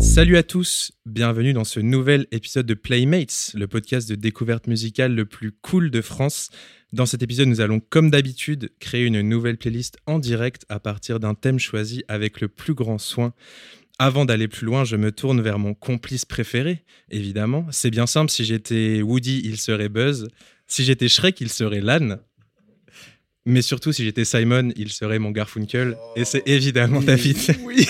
Salut à tous, bienvenue dans ce nouvel épisode de Playmates, le podcast de découverte musicale le plus cool de France. Dans cet épisode, nous allons, comme d'habitude, créer une nouvelle playlist en direct à partir d'un thème choisi avec le plus grand soin. Avant d'aller plus loin, je me tourne vers mon complice préféré, évidemment. C'est bien simple, si j'étais Woody, il serait Buzz. Si j'étais Shrek, il serait Lan. Mais surtout, si j'étais Simon, il serait mon Garfunkel. et c'est évidemment David. Oui.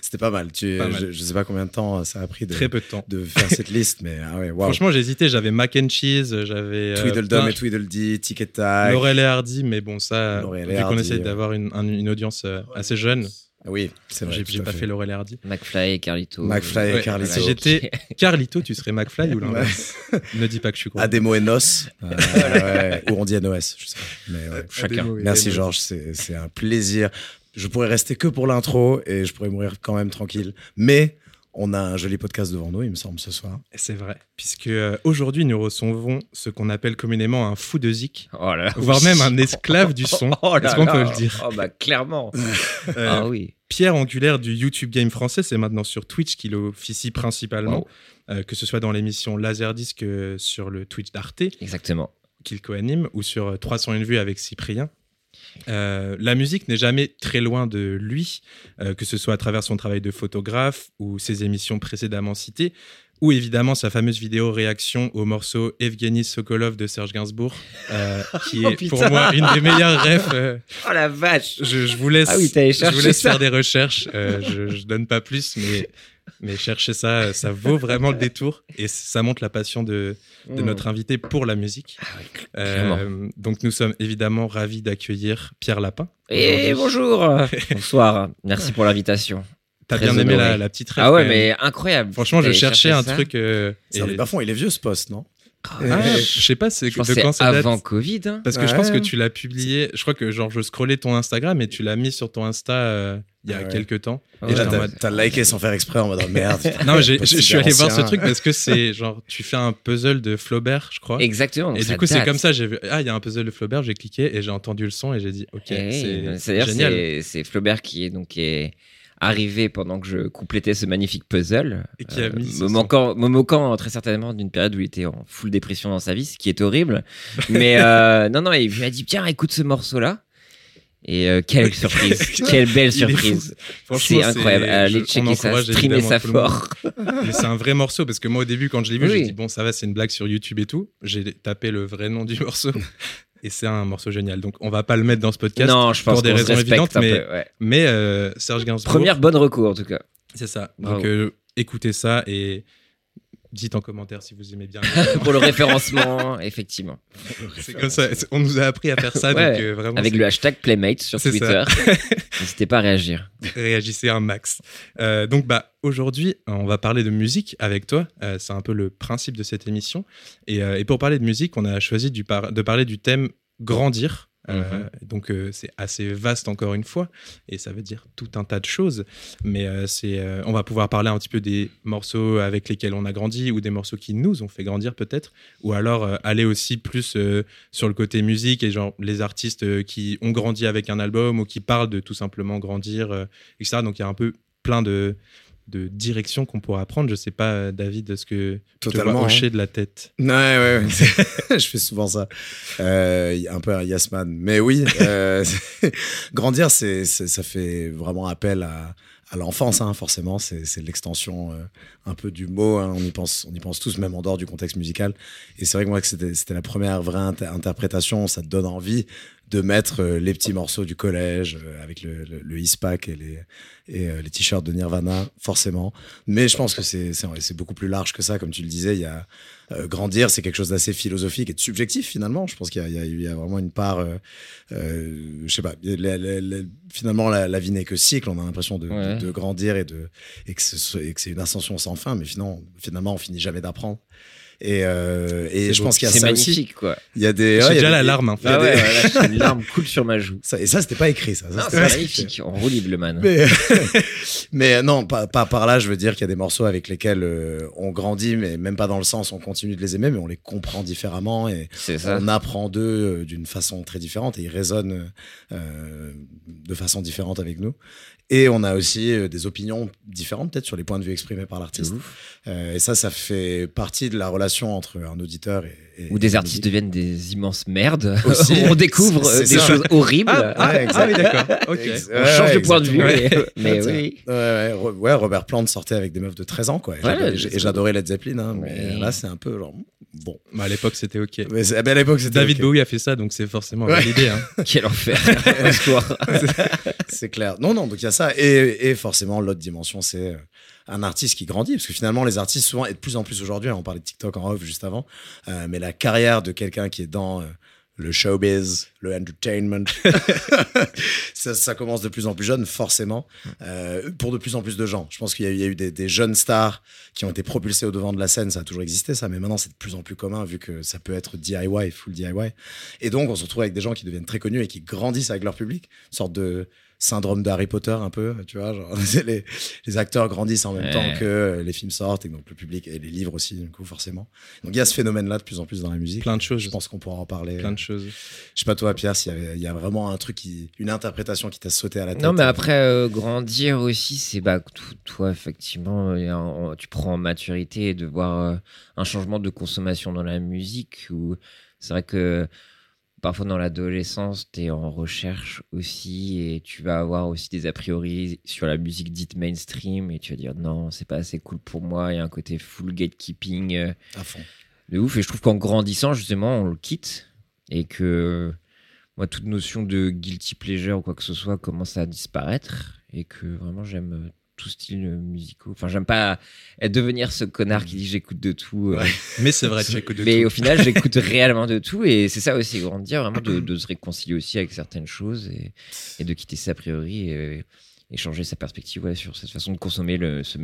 C'était pas mal. Tu, Je, sais pas combien de temps ça a pris de, Très peu de, temps. de faire cette liste, mais ah ouais, Franchement, j'ai hésité. J'avais Mac and Cheese, j'avais. Euh, Tweedledum et Tweedledee, Ticket Tag. Laurel et Hardy, mais bon, ça, vu qu'on essaie d'avoir une, une, audience euh, assez jeune. Oui, c'est vrai. J'ai pas fait Laurel et Hardy. McFly et Carlito. McFly et Carlito. Si j'étais Carlito, tu serais McFly ou l'inverse Ne dis pas que je suis con. Ademo et Nos. Euh, ou on dit NOS, je sais pas. Mais Chacun. Merci Georges, c'est un plaisir. Je pourrais rester que pour l'intro et je pourrais mourir quand même tranquille. Mais on a un joli podcast devant nous, il me semble, ce soir. C'est vrai, puisque euh, aujourd'hui nous recevons ce qu'on appelle communément un fou de zik, oh voire même un esclave du son. Oh Est-ce qu'on peut le dire Oh bah clairement. Euh, ah oui. Pierre Angulaire du YouTube Game français, c'est maintenant sur Twitch qu'il officie principalement, euh, que ce soit dans l'émission Laserdisc sur le Twitch d'Arte. Exactement. Qu'il co-anime, ou sur 301 vues avec Cyprien. Euh, la musique n'est jamais très loin de lui, euh, que ce soit à travers son travail de photographe ou ses émissions précédemment citées, ou évidemment sa fameuse vidéo réaction au morceau Evgeny Sokolov de Serge Gainsbourg, euh, qui oh, est pour moi une des meilleures refs. oh la vache Je, vous laisse, ah oui, je vous laisse faire des recherches, je, je donne pas plus, mais mais cherchez ça, ça vaut vraiment le détour et ça montre la passion de, de mmh. notre invité pour la musique. Ah euh, donc nous sommes évidemment ravis d'accueillir Pierre Lapin. Et bonjour, bonsoir, merci pour l'invitation. T'as bien aimé la, petite rêve Ah ouais, mais incroyable. Franchement, je cherchais un truc. Euh, et... Parfois, il est vieux ce poste, non? Ah, je sais pas, c'est de quand ça avant Covid. Hein. Parce que je pense que tu l'as publié. Je crois que genre je scrollais ton Instagram et tu l'as mis sur ton Insta euh, il y a quelques temps. Et là, t'as liké sans faire exprès en mode oh, merde. non, je suis allé voir ce truc parce que c'est genre tu fais un puzzle de Flaubert, je crois. Exactement. Et du coup, c'est comme ça. J'ai vu ah il y a un puzzle de Flaubert, j'ai cliqué et j'ai entendu le son et j'ai dit ok, eh c'est génial. C'est Flaubert qui est donc qui est arrivé pendant que je complétais ce magnifique puzzle, et qui a mis euh, me, manquant, me moquant très certainement d'une période où il était en full dépression dans sa vie, ce qui est horrible. Mais euh, non, non, il m'a dit tiens, écoute ce morceau-là. Et euh, quelle surprise, quelle belle surprise. C'est incroyable. Allez checker ça, streamer ça fort. Mais c'est un vrai morceau parce que moi au début quand je l'ai vu, j'ai dit bon ça va, c'est une blague sur YouTube et tout. J'ai tapé le vrai nom du morceau et c'est un morceau génial. Donc on va pas le mettre dans ce podcast non, je pense pour des raisons évidentes, mais, peu, mais euh, Serge Gainsbourg. Première bonne recours en tout cas. C'est ça. Donc euh, écoutez ça et dites en commentaire si vous aimez bien. pour le référencement, effectivement. C'est comme ça. On nous a appris à faire ça. donc, euh, vraiment, Avec le hashtag Playmate sur Twitter. N'hésitez pas à réagir. Réagissez un max. Euh, donc, bah, aujourd'hui, on va parler de musique avec toi. Euh, c'est un peu le principe de cette émission. Et, et, pour parler de musique, on a choisi du de parler du thème grandir. Euh, mhm. donc euh, c'est assez vaste encore une fois et ça veut dire tout un tas de choses. Mais euh, c'est, on va pouvoir parler un petit peu des morceaux avec lesquels on a grandi ou des morceaux qui nous ont fait grandir peut-être, ou alors aller aussi plus sur le côté musique et genre les artistes qui ont grandi avec un album ou qui parlent de tout simplement grandir, etc. Donc il y a un peu plein de de direction qu'on pourra prendre. Je sais pas, David, ce que Totalement, tu vois hocher de la tête? Ouais, ouais, ouais. je fais souvent ça. Euh, un peu un Yasman. Mais oui, euh, grandir, c'est, ça fait vraiment appel à, à l'enfance, hein, forcément. C'est, l'extension euh, un peu du mot. Hein. On, y pense, on y pense tous, même en dehors du contexte musical. Et c'est vrai que moi, c'était la première vraie interprétation. Ça te donne envie de mettre euh, les petits morceaux du collège euh, avec le, le, le et les, et, euh, les t-shirts de Nirvana, forcément. Mais je pense que c'est, c'est, beaucoup plus large que ça. Comme tu le disais, il y a grandir, c'est quelque chose d'assez philosophique et de subjectif finalement. Je pense qu'il y a, il y a, vraiment une part, je sais pas, finalement la, vie n'est que cycle. On a l'impression de, de, grandir et, de, et que, c'est une ascension sans fin, mais finalement, finalement on finit jamais d'apprendre. Et, euh, et je beau. pense qu'il y a ça aussi. magnifique, quoi. Il y a des. J'ai ouais, déjà des- la larme. hein. Ah des- voilà, une larme coule sur ma joue. ça- et ça, c'était pas écrit, ça. C'est magnifique. On roule le man. Mais, mais non, pas, pas par là, je veux dire qu'il y a des morceaux avec lesquels euh, on grandit, mais même pas dans le sens on continue de les aimer, mais on les comprend différemment et on apprend d'eux euh, d'une façon très différente et ils résonnent euh, de façon différente avec nous. Et on a aussi euh, des opinions différentes peut-être sur les points de vue exprimés par l'artiste. Euh, et ça, ça fait partie de la relation entre un auditeur et... et- Où des artistes deviennent des immenses merdes. Aussi. on découvre euh, des ça. choses horribles. Ah, ah, Ouais, ah oui, d'accord. On change ouais, de point de vue. Mais, oui. Ouais, ouais, Ro- ouais, Robert Plant sortait avec des meufs de 13 ans, quoi. Et j'adorais- Led Zeppelin, hein, mais Ouais. là, c'est un peu genre. Bon. Bah, à l'époque, c'était ok. Mais ah, ben, à l'époque, c'était. David ok. Bowie a fait ça, donc c'est forcément Ouais. validé. Hein. Quel enfer. C'est clair. Non, non, donc il y a ça. Et, forcément, l'autre dimension, c'est euh, un artiste qui grandit. Parce que finalement, les artistes, souvent, et de plus en plus aujourd'hui, hein, on parlait de TikTok en off juste avant, euh, mais la carrière de quelqu'un qui est dans. euh, le showbiz, le entertainment, ça, commence de plus en plus jeune, forcément, pour de plus en plus de gens. Je pense qu'il y a eu, il y a eu des, des jeunes stars qui ont été propulsés au devant de la scène, ça a toujours existé ça, mais maintenant c'est de plus en plus commun vu que ça peut être DIY, full DIY. Et donc on se retrouve avec des gens qui deviennent très connus et qui grandissent avec leur public, une sorte de syndrome de Harry Potter un peu, tu vois, genre les, les acteurs grandissent en même Ouais. temps que les films sortent et donc le public et les livres aussi du coup forcément. Donc il y a ce phénomène-là de plus en plus dans la musique. Plein de choses. Je pense qu'on pourra en parler. Plein de choses. Je sais pas toi Pierre s'il y, a vraiment un truc qui, une interprétation qui t'a sauté à la tête. Non, mais après, euh, grandir aussi, c'est bah, tout- toi, effectivement, un- tu prends en maturité de voir euh, un changement de consommation dans la musique. Où c'est vrai que parfois dans l'adolescence, tu es en recherche aussi et tu vas avoir aussi des a priori sur la musique dite mainstream et tu vas dire non, c'est pas assez cool pour moi. Il y a un côté full gatekeeping. euh, à fond. de ouf. Et je trouve qu'en grandissant, justement, on le quitte. Et que moi, toute notion de guilty pleasure ou quoi que ce soit commence à disparaître. Et que vraiment, j'aime tout style euh, musicaux. Enfin, j'aime pas devenir ce connard qui dit j'écoute de tout. euh. Mais c'est vrai, tu écoutes de mais tout. au final, j'écoute réellement de tout. Et c'est ça aussi, grandir, vraiment de, de se réconcilier aussi avec certaines choses et, et de quitter ses a priori et, et changer sa perspective ouais, sur cette façon de consommer le, ce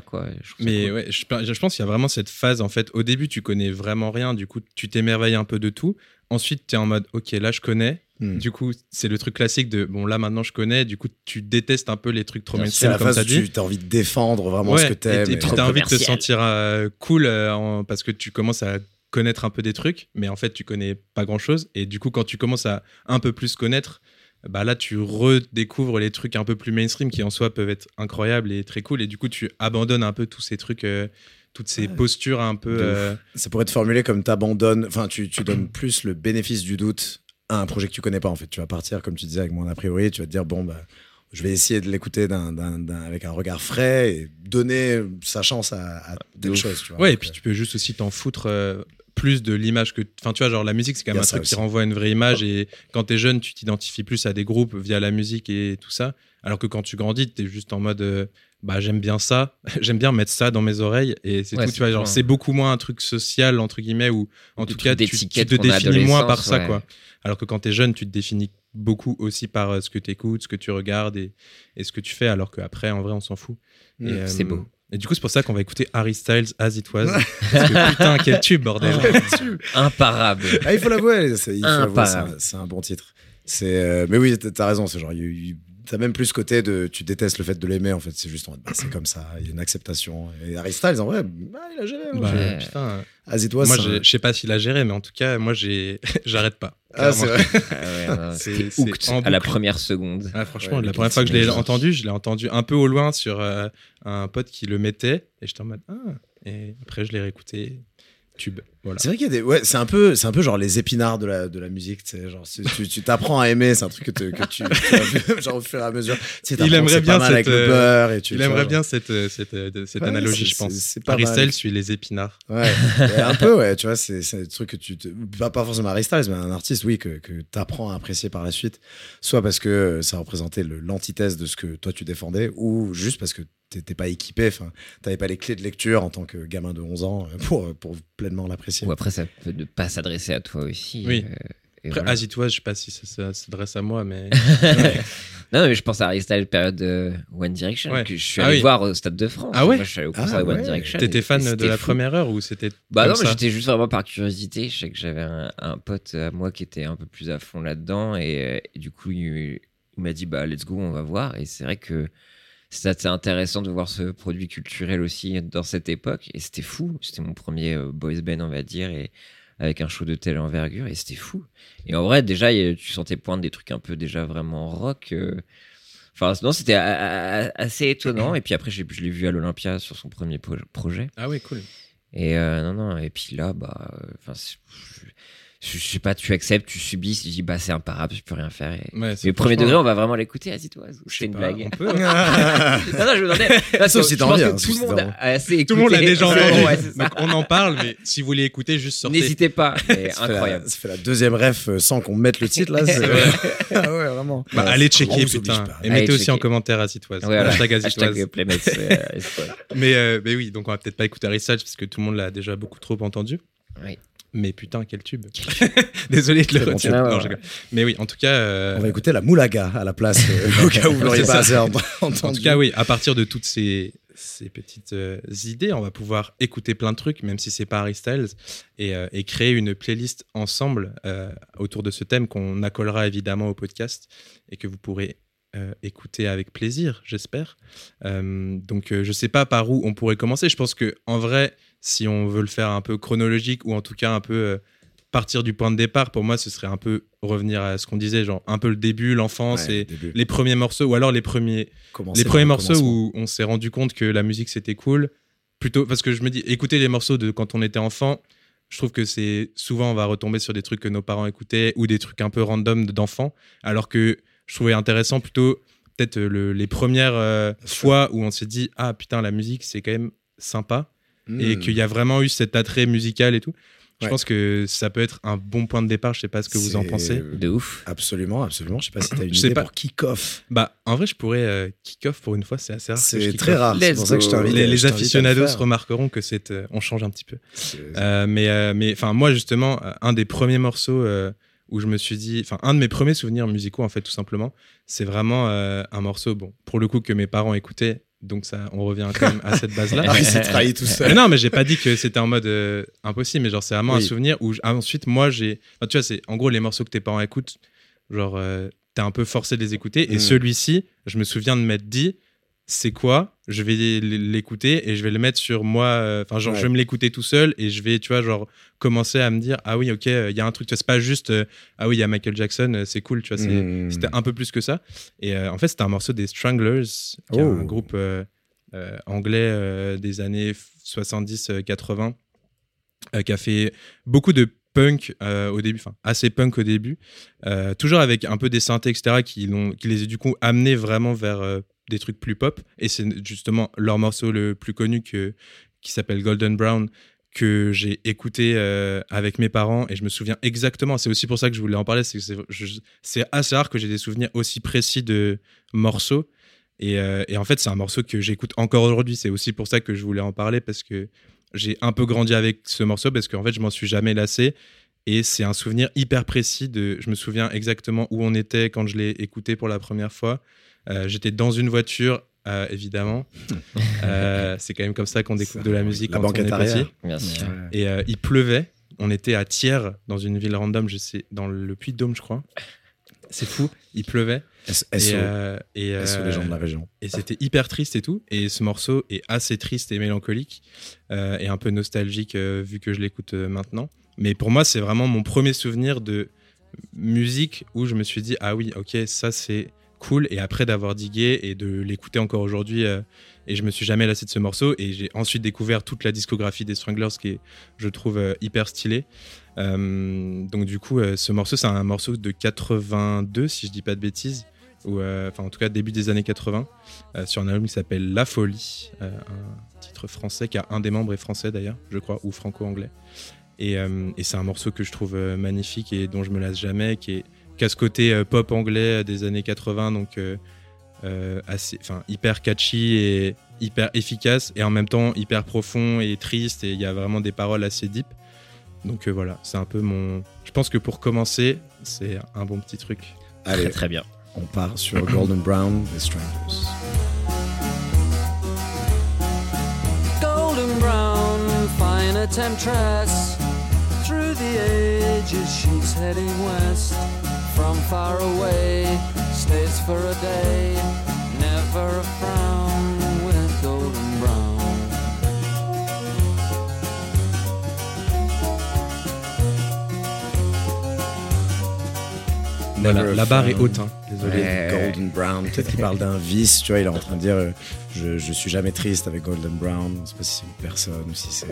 quoi. Je trouve ça Mais cool. ouais, je, je pense qu'il y a vraiment cette phase, en fait, au début, tu connais vraiment rien, du coup, tu t'émerveilles un peu de tout. Ensuite, tu es en mode, ok, là, je connais. Hmm. Du coup, c'est le truc classique de, bon, là, maintenant, je connais. Du coup, tu détestes un peu les trucs trop mainstream, la comme phase ça dit. tu as envie de défendre vraiment Ouais, ce que t'aimes. et, et et- puis Trop t'as envie de te sentir euh, cool euh, en- parce que tu commences à connaître un peu des trucs, mais en fait, tu connais pas grand chose. Et du coup, quand tu commences à un peu plus connaître, bah là, tu redécouvres les trucs un peu plus mainstream qui en soi peuvent être incroyables et très cool. Et du coup, tu abandonnes un peu tous ces trucs, euh, toutes ces Ouais. postures un peu. Euh, Ça pourrait être formulé comme t'abandonnes, enfin, tu, tu donnes plus le bénéfice du doute à un projet que tu connais pas, en fait. Tu vas partir, comme tu disais, avec moins a priori, tu vas te dire, bon, bah, je vais essayer de l'écouter d'un- d'un- d'un- avec un regard frais et donner sa chance à, à telle ouf. chose, tu vois. Ouais, et puis tu peux juste aussi t'en foutre euh, plus de l'image que. Enfin, tu vois, genre la musique, c'est quand même a un truc qui renvoie à une vraie image. Et quand t'es jeune, tu t'identifies plus à des groupes via la musique et tout ça. Alors que quand tu grandis, t'es juste en mode. euh, bah, j'aime bien ça, j'aime bien mettre ça dans mes oreilles et c'est Ouais, tout. c'est Tu vois, genre, cool. c'est beaucoup moins un truc social, entre guillemets, ou en Des tout cas, tu, te définis moins par ça, quoi. Alors que quand t'es jeune, tu te définis beaucoup aussi par euh, ce que t'écoutes, ce que tu regardes et, et ce que tu fais, alors qu'après, en vrai, on s'en fout. Mm. Et, euh, c'est beau. Et du coup, c'est pour ça qu'on va écouter Harry Styles As It Was. parce que putain, quel tube, bordel. Imparable. Ah, il faut l'avouer, c'est il faut l'avouer, c'est Imparable. un, c'est un bon titre. C'est, euh, mais oui, t'as- t'as raison, c'est genre, il y a eu- t'as même plus ce côté de, tu détestes le fait de l'aimer, en fait, c'est juste, en mode, bah, c'est comme ça, il y a une acceptation. Et Harry Styles, en vrai, bah, il a géré. hein. Bah, Ouais. putain, As it was, moi, j'ai- je sais pas s'il a géré, mais en tout cas, moi, j'ai, j'arrête pas. Ah, c'est Clairement. vrai. Ah ouais, C'est- à la première seconde. Ah, franchement, Ouais, la première fois que je l'ai entendu, je l'ai entendu un peu au loin sur euh, un pote qui le mettait, et j'étais en mode ah. Et après, je l'ai réécouté. Tube. Voilà. C'est vrai qu'il y a des. Ouais, c'est un peu, c'est un peu genre les épinards de la, de la musique. Tu sais, genre, tu t'apprends à aimer, c'est un truc que, te- que tu, genre au fur et à mesure. Tu sais, t'apprends que aimerait bien avec cette, le beurre et tu. Il aimerait bien cette, euh, cette, cette Ouais, analogie, je pense. Styles suit les épinards. Ouais, un peu, ouais, tu vois, c'est c'est des trucs que tu. Te... Pas, pas forcément Harry Styles, mais un artiste, oui, que, que tu apprends à apprécier par la suite. Soit parce que euh, ça représentait le- l'antithèse de ce que toi tu défendais, ou juste parce que t'étais pas équipé, enfin, t'avais pas les clés de lecture en tant que gamin de 11 ans euh, pour, pour pleinement l'apprécier. Ou après, ça peut ne pas s'adresser à toi aussi. Oui. euh, et Après, voilà. Azitoise, je sais pas si ça, ça s'adresse à moi, mais. Non, non, mais je pense à Harry Styles, période de One Direction, Ouais. que je suis Ah allé oui. voir au Stade de France. Ah ouais Moi, je suis allé au Ah concert de One ouais. Direction. T'étais fan et de la fou. première heure ou c'était. Bah comme non, mais j'étais juste vraiment par curiosité. Je sais que j'avais un, un pote à moi qui était un peu plus à fond là-dedans et, et du coup il, il m'a dit bah let's go, on va voir. Et c'est vrai que assez intéressant de voir ce produit culturel aussi dans cette époque et c'était fou. C'était mon premier euh, boys band on va dire et avec un show de telle envergure et c'était fou. Et en vrai déjà tu sentais poindre des trucs un peu déjà vraiment rock. euh. Enfin non c'était assez étonnant et puis après je l'ai vu à l'Olympia sur son premier pro- projet. Ah oui, cool. Et euh, non, non, et puis là, bah, enfin, je, sais pas, tu acceptes, tu subis, tu dis, bah, c'est imparable, je peux rien faire. Et... Ouais, c'est Mais premier franchement- degré, on va vraiment l'écouter, sais C'est une pas, blague. On peut. non, non, je me demandais. parce Sauf que si je t'as pense envie, que hein, tout le monde a assez écouté. Tout le monde l'a déjà entendu. ouais. Donc on en parle, mais si vous voulez écouter, juste sortez. N'hésitez pas, c'est incroyable. Ça fait la deuxième ref euh, sans qu'on mette le titre là. ah ouais, vraiment. Bah, Ouais, allez checker, putain. pas. Et Allez mettez aussi en commentaire voilà. Hashtag Playmates, euh. Mais, euh, mais oui, donc on va peut-être pas écouter Styles parce que tout le monde l'a déjà beaucoup trop entendu. Oui. Mais putain, quel tube. Désolé de le bon retirer. Ouais, ouais. Mais oui, en tout cas. euh, On va écouter la Moulaga à la place, euh, au cas où vous l'auriez pas assez entendu. En tout cas, oui, à partir de toutes ces, ces petites euh, idées, on va pouvoir écouter plein de trucs, même si c'est pas Harry Styles, et, et créer une playlist ensemble autour de ce thème qu'on accolera évidemment au podcast et que vous pourrez euh, écouter avec plaisir, j'espère. Euh, donc, euh, je sais pas par où on pourrait commencer. Je pense que en vrai, si on veut le faire un peu chronologique ou en tout cas un peu euh, partir du point de départ, pour moi, ce serait un peu revenir à ce qu'on disait, genre un peu le début, l'enfance Ouais, et début. les premiers morceaux, ou alors les premiers Commencer les premiers le morceaux où on s'est rendu compte que la musique c'était cool, plutôt parce que je me dis, écouter les morceaux de quand on était enfant, je trouve que c'est souvent on va retomber sur des trucs que nos parents écoutaient ou des trucs un peu random d'enfants, alors que je trouvais intéressant plutôt peut-être le- les premières euh, fois où on s'est dit ah putain la musique c'est quand même sympa et Hmm. qu'il y a vraiment eu cet attrait musical et tout. Je Ouais. pense que ça peut être un bon point de départ. Je sais pas ce que vous en pensez. De ouf. Absolument, absolument. Je sais pas si t'as une Je sais idée pas. pour kick-off. Bah en vrai je pourrais euh, kick off pour une fois. C'est assez rare. C'est très rare. C'est pour ça que je t'invite. Les, les aficionados remarqueront que c'est euh, on change un petit peu. Euh, mais euh, mais enfin moi justement euh, un des premiers morceaux euh, où je me suis dit enfin un de mes premiers souvenirs musicaux en fait tout simplement c'est vraiment euh, un morceau bon pour le coup que mes parents écoutaient donc ça on revient quand même à cette base là Ah, il s'est trahi tout seul. mais non mais j'ai pas dit que c'était en mode euh, impossible mais genre c'est vraiment un souvenir où ah, ensuite moi j'ai enfin, tu vois c'est en gros les morceaux que tes parents écoutent genre euh, t'es un peu forcé de les écouter et Mm. celui-ci je me souviens de m'être dit c'est quoi je vais l'écouter et je vais le mettre sur moi euh, enfin genre Ouais. je vais me l'écouter tout seul et je vais tu vois genre commencer à me dire ah oui ok il y a un truc c'est pas juste euh, ah oui il y a Michael Jackson euh, c'est cool tu vois Hmm. c'était un peu plus que ça et euh, en fait c'était un morceau des Stranglers qui est Oh. un groupe euh, euh, anglais des années 70-80 euh, qui a fait beaucoup de punk euh, au début, enfin assez punk au début, euh, toujours avec un peu des synthés, etc., qui, les a du coup amenés vraiment vers euh, des trucs plus pop. Et c'est justement leur morceau le plus connu que, qui s'appelle Golden Brown que j'ai écouté avec mes parents et je me souviens exactement, c'est aussi pour ça que je voulais en parler, c'est assez rare que j'ai des souvenirs aussi précis de morceaux. Et en fait, c'est un morceau que j'écoute encore aujourd'hui. C'est aussi pour ça que je voulais en parler parce que j'ai un peu grandi avec ce morceau parce qu'en fait, je m'en suis jamais lassé. Et c'est un souvenir hyper précis de. Je me souviens exactement où on était quand je l'ai écouté pour la première fois. Euh, J'étais dans une voiture, euh, évidemment. Euh, c'est quand même comme ça qu'on découvre de la musique La quand on est arrière. petit. Bien sûr. Ouais. Et euh, il pleuvait. On était à Thiers, dans une ville random, je sais, dans le Puy-de-Dôme, je crois. C'est fou, il pleuvait. S- Et, SO. euh, et, euh, les gens de la région. et c'était hyper triste et tout. Et ce morceau est assez triste et mélancolique euh, et un peu nostalgique vu que je l'écoute maintenant. Mais pour moi, c'est vraiment mon premier souvenir de musique où je me suis dit ah oui, ok, ça c'est cool. Et après d'avoir digué et de l'écouter encore aujourd'hui, euh, et je me suis jamais lassé de ce morceau. Et j'ai ensuite découvert toute la discographie des Stranglers qui est, je trouve, euh, hyper stylée. Euh, donc du coup, ce morceau, c'est un morceau de 82, si je dis pas de bêtises, ou enfin en tout cas début des années 80, euh, sur un album qui s'appelle La Folie, un titre français qui a un des membres est français d'ailleurs, je crois, ou franco-anglais. Et, et c'est un morceau que je trouve magnifique et dont je me lasse jamais, qui est qui a ce côté euh, pop anglais des années 80, donc euh, euh, assez, enfin hyper catchy et hyper efficace, et en même temps hyper profond et triste, et il y a vraiment des paroles assez deep. Donc euh, voilà, c'est un peu mon. Je pense que pour commencer, c'est un bon petit truc. Très Allez, très bien. on part sur Golden Brown des Stranglers. golden brown, fine temptress. Through the ages, she's heading west. From far away, stays for a day. Never a frown with golden brown. La barre est haute, hein. désolé. Ouais. Golden Brown, peut-être qu'il parle d'un vice, tu vois, il est en train de dire euh, je, je suis jamais triste avec Golden Brown, je sais pas si c'est une personne ou si c'est.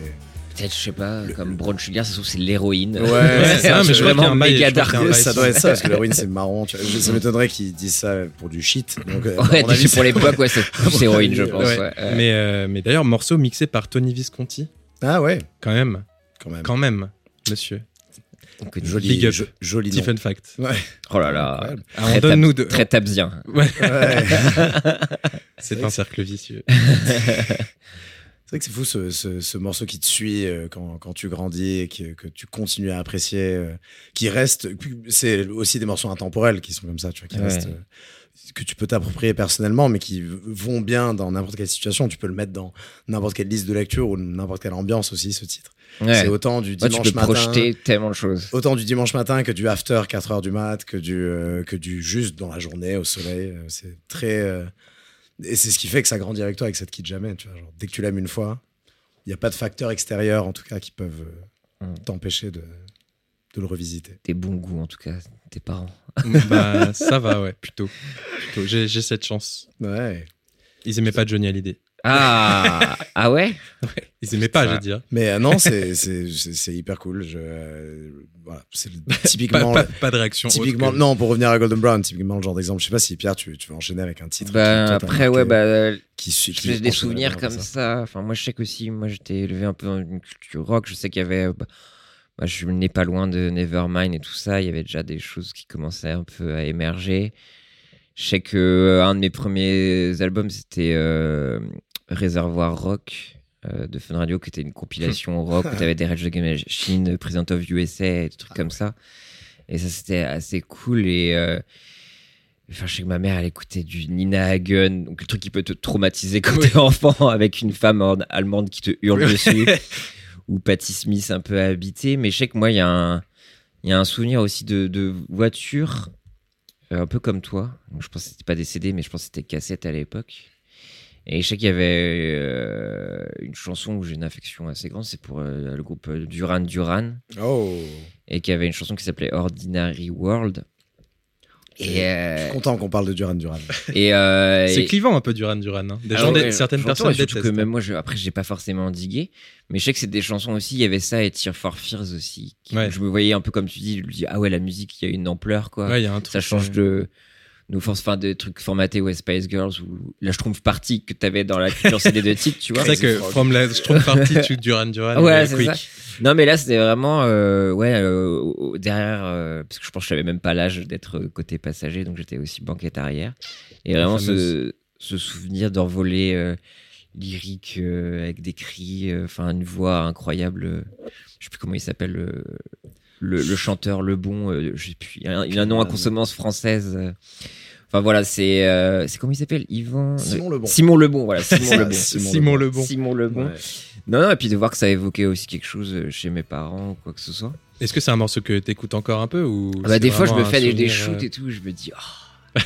Peut-être, je sais pas, comme Brown Sugar, ça se trouve, c'est l'héroïne. Ouais, c'est ça, mais je vraiment un méga dark. ça doit être ça, parce que l'héroïne c'est marrant, tu vois. Je- Ça m'étonnerait qu'ils disent ça pour du shit. Donc, euh, Ouais, avis, pour l'époque, ouais, c'est plus héroïne, je pense. Ouais. ouais. Mais, euh, mais d'ailleurs, morceau mixé par Tony Visconti, Ah ouais, quand même. quand même. Quand même, monsieur. Donc, Joli, Big up. jo- joli Petit nom. fun fact. Ouais. Oh là là. Ah, on Très, donne tab- nous de... très tabsien. Ouais, Ouais. c'est un cercle vicieux. C'est vrai que c'est fou ce, ce- ce morceau qui te suit euh, quand, quand tu grandis et que, que tu continues à apprécier, euh, qui reste. C'est aussi des morceaux intemporels qui sont comme ça, tu vois, qui Ouais. restent. euh, que tu peux t'approprier personnellement, mais qui vont bien dans n'importe quelle situation. Tu peux le mettre dans n'importe quelle liste de lecture ou n'importe quelle ambiance aussi, ce titre. Ouais. C'est autant du Ouais, tu dimanche peux matin. projeter tellement de choses. Autant du dimanche matin que du after 4 heures du mat, que du, euh, que du juste dans la journée au soleil. C'est très. euh, Et c'est ce qui fait que ça grandit avec toi et que ça te quitte jamais. Tu vois, genre, dès que tu l'aimes une fois, il n'y a pas de facteurs extérieurs, en tout cas, qui peuvent euh, Mm. t'empêcher de, de le revisiter. Tes bons goûts, en tout cas, tes parents. bah, ça va, ouais, plutôt. plutôt. J'ai j'ai cette chance. Ouais. Ils aimaient pas Johnny Hallyday. Ah, ah ouais? Ils aimaient pas, j'ai dit. hein. Mais euh, non, c'est c'est- c'est- c'est hyper cool. Je, euh, voilà, c'est Pas, typiquement. pas- pas de réaction. Typiquement, que- non, pour revenir à Golden Brown, typiquement le genre d'exemple. Je sais pas si Pierre, tu, tu veux enchaîner avec un titre. qui, Bah, toi, t'a après, ouais, bah, qui, suit- qui j'ai des souvenirs comme ça. Enfin, moi, je sais qu'aussi, moi, j'étais élevé un peu dans une culture rock. Je sais qu'il y avait. bah, bah, je n'ai pas loin de Nevermind et tout ça. Il y avait déjà des choses qui commençaient un peu à émerger. Je sais que euh, un de mes premiers albums, c'était euh, Réservoir Rock euh, de Fun Radio, qui était une compilation rock où tu avais des Rage Against the Machine, President of USA et des trucs comme ça. Et ça, c'était assez cool. Et. euh, Enfin, je sais que ma mère, elle écoutait du Nina Hagen, donc le truc qui peut te traumatiser quand t'es enfant avec une femme en- allemande qui te hurle dessus, ou Patti Smith un peu habitée. Mais je sais que moi, il y, a un- il y a un souvenir aussi de, de voiture, euh, un peu comme toi. Donc, je pense que c'était pas des CD, mais je pense que c'était cassette à l'époque. Et je sais qu'il y avait euh, une chanson où j'ai une affection assez grande, c'est pour euh, le groupe euh, Duran Duran, Oh, et qui avait une chanson qui s'appelait Ordinary World. Et, je suis content qu'on parle de Duran Duran. et, euh, C'est clivant un peu Duran Duran. hein. Des Ah gens, ouais, certaines personnes détestent. que même moi, je, après, j'ai pas forcément digué, mais je sais que c'est des chansons aussi. Il y avait ça et Tear for Fears aussi. qui- Ouais. Je me voyais un peu comme tu dis, je me dis ah ouais, la musique, il y a une ampleur quoi. Ouais, il y a un truc. ça change de nos forces, enfin des trucs formatés ouais, Spice Girls ou la Schtroumpf Party que t'avais dans la culture CD de titre, tu vois. C'est vrai que Frog. From la Strong Party to Duran Duran. Ouais, c'est quick. ça. Non, mais là, c'était vraiment, euh, ouais, euh, derrière, euh, parce que je pense que je n'avais même pas l'âge d'être côté passager, donc j'étais aussi banquette arrière. Et vraiment, ce, souvenir d'envolée euh, lyrique euh, avec des cris, euh, enfin, une voix incroyable. euh, je sais plus comment il s'appelle, euh, le, le chanteur, le bon, euh, je sais plus, il a un, il a un nom à consonance française. euh. Enfin voilà, c'est euh, c'est comment il s'appelle? Yvan Simon Lebon. Simon Lebon, voilà, Simon Lebon. Simon Lebon. Simon Lebon. Ouais. Non, non, et puis de voir que ça évoquait aussi quelque chose euh, chez mes parents ou quoi que ce soit. Est-ce que c'est un morceau que t'écoutes encore un peu ou Bah, c'est des fois, je me fais des, shoots euh, et tout, je me dis, oh.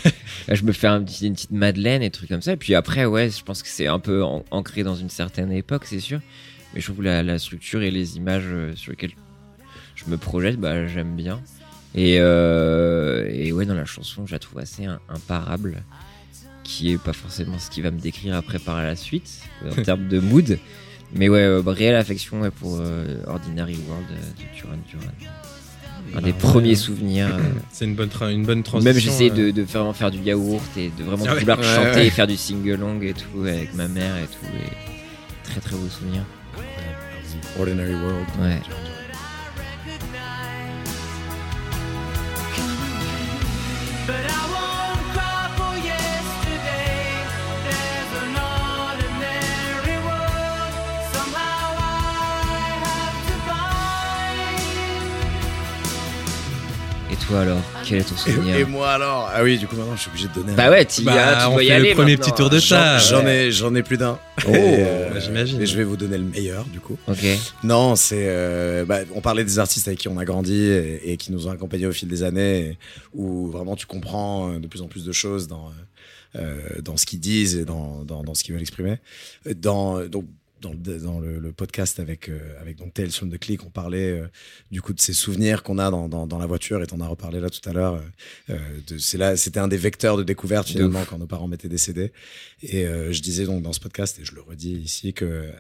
Là, je me fais un petit- une petite Madeleine et trucs comme ça. Et puis après, ouais, je pense que c'est un peu an- ancré dans une certaine époque, c'est sûr. Mais je trouve la, la structure et les images euh, sur lesquelles je me projette, bah, j'aime bien. Et, euh, et ouais, dans la chanson, je la trouve assez im- imparable, qui est pas forcément ce qui va me décrire après par la suite, en termes de mood. Mais ouais, euh, réelle affection ouais, pour euh, Ordinary World euh, de Duran Duran. Un des Bah, premiers souvenirs. euh, C'est une bonne, une bonne transition. même j'essaie euh. de, de vraiment faire du yaourt et de vraiment Ah vouloir chanter et faire du sing-along et tout avec ma mère et tout. Et très très beau souvenir. Ordinary World. Ouais. Toi alors Quel est ton Et, souvenir et moi alors Ah oui, du coup maintenant je suis obligé de donner. un- Bah ouais, tu, y Bah, as- tu on dois y fait aller le premier maintenant. petit tour de J'en table. j'en ai, j'en ai plus d'un. Oh, Et, bah, j'imagine. Et je vais vous donner le meilleur du coup. Ok. Non, c'est. euh, bah, on parlait des artistes avec qui on a grandi et, et qui nous ont accompagnés au fil des années, et où vraiment tu comprends euh, de plus en plus de choses dans euh, euh, dans ce qu'ils disent et dans dans, dans ce qu'ils veulent exprimer. Dans donc dans le, dans le, le podcast avec euh, avec donc Tales from the Click, on parlait euh, du coup de ces souvenirs qu'on a dans, dans, dans la voiture et t'en as reparlé là tout à l'heure. euh, euh, c'est là, c'était un des vecteurs de découverte finalement quand nos parents mettaient des CD. Et je disais donc dans ce podcast, et je le redis ici, que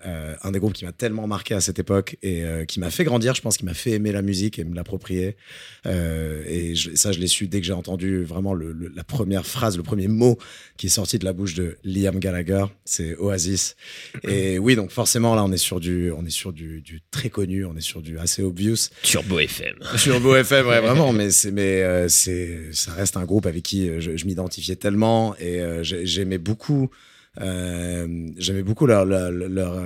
un des groupes qui m'a tellement marqué à cette époque et qui m'a fait grandir, je pense, qui m'a fait aimer la musique et me l'approprier. Et je- ça, je l'ai su dès que j'ai entendu vraiment le, le- la première phrase, le premier mot qui est sorti de la bouche de Liam Gallagher, c'est Oasis. Et oui, donc forcément là, on est sur du, on est sur du, du très connu, on est sur du assez obvious. Turbo FM. Sur Beau FM, ouais, vraiment, mais c'est, mais euh, c'est, ça reste un groupe avec qui euh, je, je m'identifiais tellement et euh, j'ai- j'aimais beaucoup, euh, j'aimais beaucoup leur leur leur,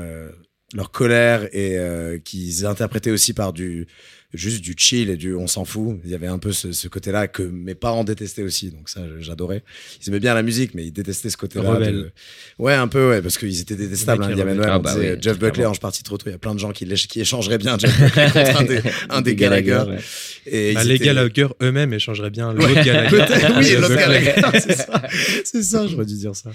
leur colère et qu'ils interprétaient aussi par du juste du chill et du on s'en fout. Il y avait un peu ce, ce côté-là que mes parents détestaient aussi, donc ça j'adorais. Ils aimaient bien la musique, mais ils détestaient ce côté-là. De- Ouais, un peu, ouais, parce qu'ils étaient détestables. Le Hein, Noël, Ah bah oui, Jeff Buckley en partie trop tôt. Il y a plein de gens qui, échangeraient bien Jeff Buckley contre un des, un des Gallagher. ouais. Et Bah, les étaient- Gallagher eux-mêmes échangeraient bien l'autre Gallagher. Peut-être, oui, l'autre. Gallagher, c'est ça. C'est ça, j'aurais dû dire ça.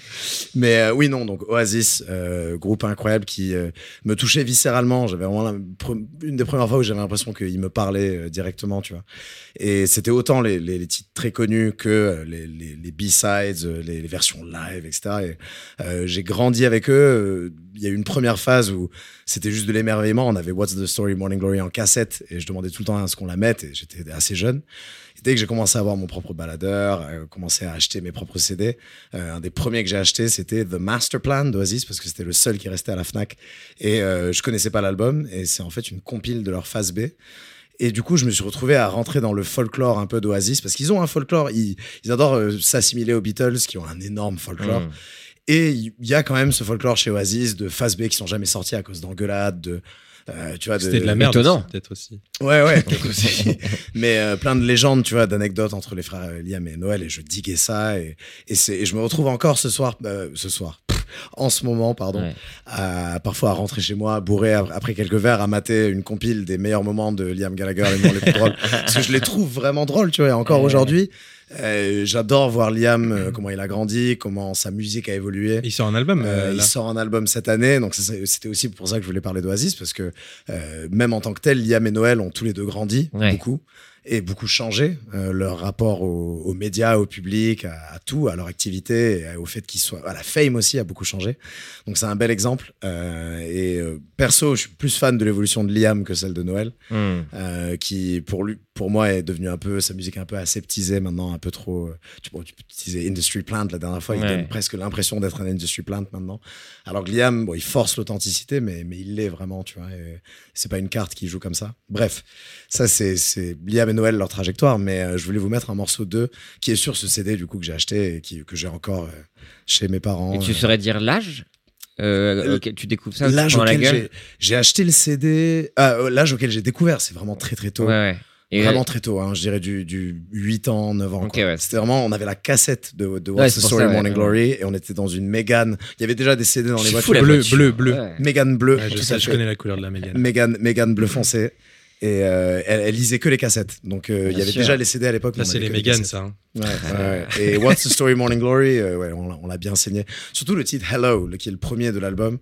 Mais euh, oui, non, donc Oasis, euh, groupe incroyable qui euh, me touchait viscéralement. J'avais vraiment la une des premières fois où j'avais l'impression qu'il me parlait euh, directement, tu vois. Et c'était autant les, titres très connus que euh, les, B-sides, euh, les, versions live, etc. Et j'ai grandi avec eux. Il y a eu une première phase où c'était juste de l'émerveillement. On avait What's the Story Morning Glory en cassette et je demandais tout le temps à ce qu'on la mette et j'étais assez jeune. Dès que j'ai commencé à avoir mon propre baladeur, euh, commencé à acheter mes propres CD, un des premiers que j'ai acheté, c'était The Master Plan d'Oasis parce que c'était le seul qui restait à la Fnac. Et je connaissais pas l'album et c'est en fait une compile de leur phase B. Et du coup, je me suis retrouvé à rentrer dans le folklore un peu d'Oasis parce qu'ils ont un folklore. Ils, ils adorent euh, s'assimiler aux Beatles qui ont un énorme folklore. Mm. Et il y a quand même ce folklore chez Oasis de phase B qui sont jamais sortis à cause d'engueulades, de euh, tu vois, C'était de la merde. Peut-être aussi. Ouais, ouais, peut-être aussi. Mais euh, plein de légendes, tu vois, d'anecdotes entre les frères Liam et Noël, et je diguais ça, et, et, c'est, et je me retrouve encore ce soir, euh, ce soir, en ce moment, pardon, Ouais. à, parfois à rentrer chez moi, bourré ap- après quelques verres, à mater une compile des meilleurs moments de Liam Gallagher, les moments les plus drôles. Parce que je les trouve vraiment drôles, tu vois, et encore Ouais. aujourd'hui, euh, j'adore voir Liam, euh, comment il a grandi, comment sa musique a évolué. Il sort un album. Euh, il sort un album cette année, donc c'était aussi pour ça que je voulais parler d'Oasis, parce que euh, même en tant que tel, Liam et Noël ont tous les deux grandi, Ouais. beaucoup, et beaucoup changé, euh, leur rapport aux, aux médias, au public, à, à tout, à leur activité, et au fait qu'ils soient... À la fame aussi a beaucoup changé. Donc c'est un bel exemple. Euh, et euh, perso, je suis plus fan de l'évolution de Liam que celle de Noël, Mm. euh, qui pour lui, pour moi, est devenu un peu sa musique est un peu aseptisée maintenant, un peu trop. tu, bon, tu disais Industry Plant la dernière fois, il Ouais. donne presque l'impression d'être un Industry Plant maintenant. Alors que Liam, bon, il force l'authenticité, mais mais il l'est vraiment, tu vois. C'est pas une carte qui joue comme ça. Bref, ça c'est c'est Liam et Noël leur trajectoire, mais euh, je voulais vous mettre un morceau d'eux qui est sur ce CD du coup que j'ai acheté et qui, que j'ai encore euh, chez mes parents. Et tu euh, saurais dire l'âge euh, auquel tu découvres ça L'âge la auquel gueule j'ai- j'ai acheté le CD, euh, l'âge auquel j'ai découvert, c'est vraiment très très tôt. Ouais, ouais. Et Vraiment très tôt, hein, je dirais du, du 8 ans, 9 ans. C'était vraiment, on avait la cassette de, de What's the Story ça, Morning ouais. Glory et on était dans une Mégane. Il y avait déjà des CD dans les voitures. Bleu, bleu, bleu. Ouais. Mégane bleu, Ouais, je, sais, je connais la couleur de la Mégane. Mégane, Mégane bleu foncé. Et euh, elle, elle lisait que les cassettes. Donc euh, il y avait sûr. déjà les CD à l'époque. Là, c'est les cassettes. ça. hein. Ouais, ouais, ouais. Et What's the Story Morning Glory, euh, on l'a- on l'a bien saigné. Surtout le titre Hello, le- qui est le premier de l'album.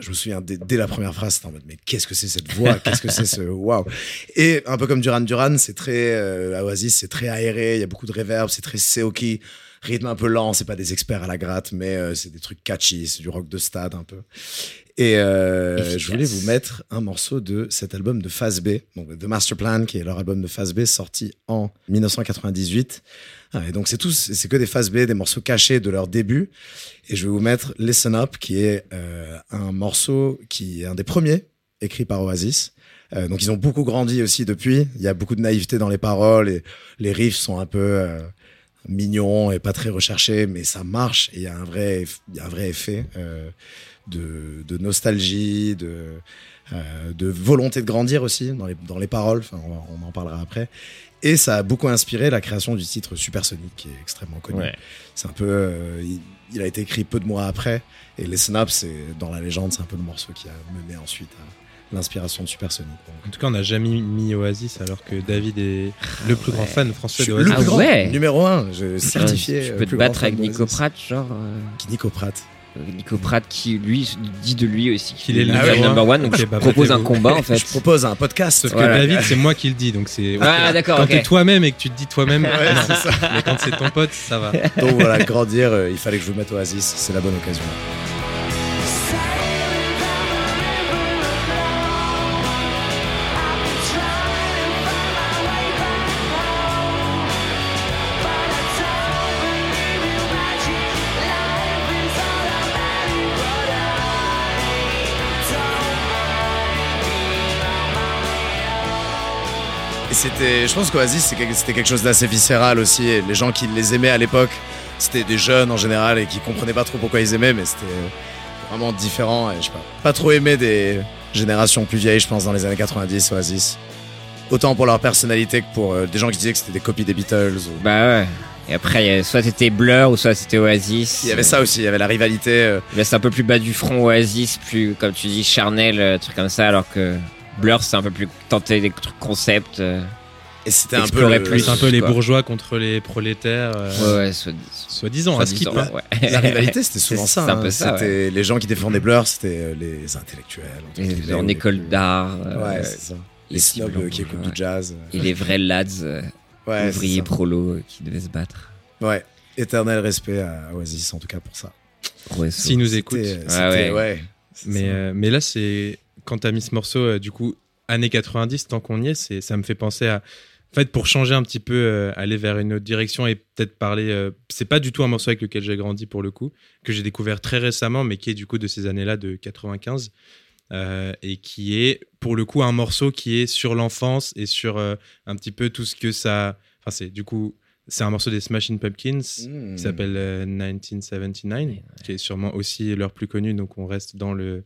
Je me souviens dès, dès la première phrase, c'était en mode mais qu'est-ce que c'est cette voix, qu'est-ce que c'est ce waouh? Et un peu comme Duran Duran, c'est très Oasis, c'est très aéré, il y a beaucoup de reverb, c'est très seoki, rythme un peu lent, c'est pas des experts à la gratte, mais euh, c'est des trucs catchy, c'est du rock de stade un peu. Et euh, je voulais vous mettre un morceau de cet album de Phase B, donc The Master Plan, qui est leur album de Phase B sorti en 1998. Ah, Et donc c'est tous, c'est que des phases B, des morceaux cachés de leur début. Et je vais vous mettre Listen Up, qui est euh, un morceau qui est un des premiers écrit par Oasis. Euh, donc ils ont beaucoup grandi aussi depuis. Il y a beaucoup de naïveté dans les paroles et les riffs sont un peu mignons et pas très recherchés, mais ça marche et il y a un vrai, y a un vrai effet. Euh, de, de nostalgie, de, euh, de volonté de grandir aussi dans les, dans les paroles. Enfin, on, en parlera après. Et ça a beaucoup inspiré la création du titre Supersonic, qui est extrêmement connu. Ouais. C'est un peu, euh, il, il a été écrit peu de mois après. Et les snaps, c'est dans la légende, c'est un peu le morceau qui a mené ensuite à l'inspiration de Supersonic. En tout cas, on n'a jamais mis Oasis alors que David est le plus grand fan français d'Oasis. le plus Ah grand, ouais. numéro un, je certifié. Tu euh, peux te battre avec Nico. Pratt, genre. euh, Qui Nico Pratt. Nico Pratt qui, lui, dit de lui aussi Qu'il est le numéro number one. Donc, je bah, propose un combat, en fait. Je propose un podcast. Sauf que. David, c'est moi qui le dis, donc c'est. Ah, d'accord, Quand ok. t'es toi-même et que tu te dis toi-même, Ouais, non. c'est ça. Mais quand c'est ton pote, ça va. Donc voilà, grandir, euh, il fallait que je vous mette Oasis, c'est la bonne occasion. C'était, je pense qu'Oasis c'était quelque chose d'assez viscéral aussi. Et les gens qui les aimaient à l'époque, c'était des jeunes en général et qui comprenaient pas trop pourquoi ils aimaient, mais c'était vraiment différent. Et je sais pas, pas trop aimé des générations plus vieilles, je pense, dans les années 90, Oasis. Autant pour leur personnalité que pour euh, des gens qui disaient que c'était des copies des Beatles. ou- Bah ouais. Et après, soit c'était Blur ou soit c'était Oasis. Il y avait ça aussi, il y avait la rivalité. euh, c'est un peu plus bas du front Oasis, plus, comme tu dis, charnel, euh, truc comme ça, alors que Blur, c'est un peu plus tenter des trucs concepts. euh. et c'était un peu. Explorer le- plus. C'est un peu les bourgeois contre les prolétaires. euh, Ouais, ouais, soit, Soi-disant, à skip. soi-disant, hein. ouais. La rivalité, c'était souvent ça. hein. peu ça, C'était les gens qui défendaient Blur, c'était euh, les intellectuels. Les- en école plus- d'art. euh, Ouais, c'est ça. Les snobs qui écoutent ouais. du jazz. et les vrais lads, euh, ouvriers ça. prolo euh, qui devaient se battre. Ouais. Éternel respect à Oasis, en tout cas pour ça. S'ils nous écoutent. ouais. euh, mais là, c'est quand t'as mis ce morceau, euh, du coup, années 90, tant qu'on y est, ça me fait penser à. En fait, pour changer un petit peu, euh, aller vers une autre direction et peut-être parler. euh, c'est pas du tout un morceau avec lequel j'ai grandi pour le coup, que j'ai découvert très récemment, mais qui est du coup de ces années-là, de 95. euh, et qui est pour le coup un morceau qui est sur l'enfance et sur un petit peu tout ce que ça. Enfin, c'est du coup. C'est un morceau des Smashing Pumpkins Mmh. qui s'appelle euh, 1979, qui est sûrement aussi leur plus connu, donc on reste dans, le,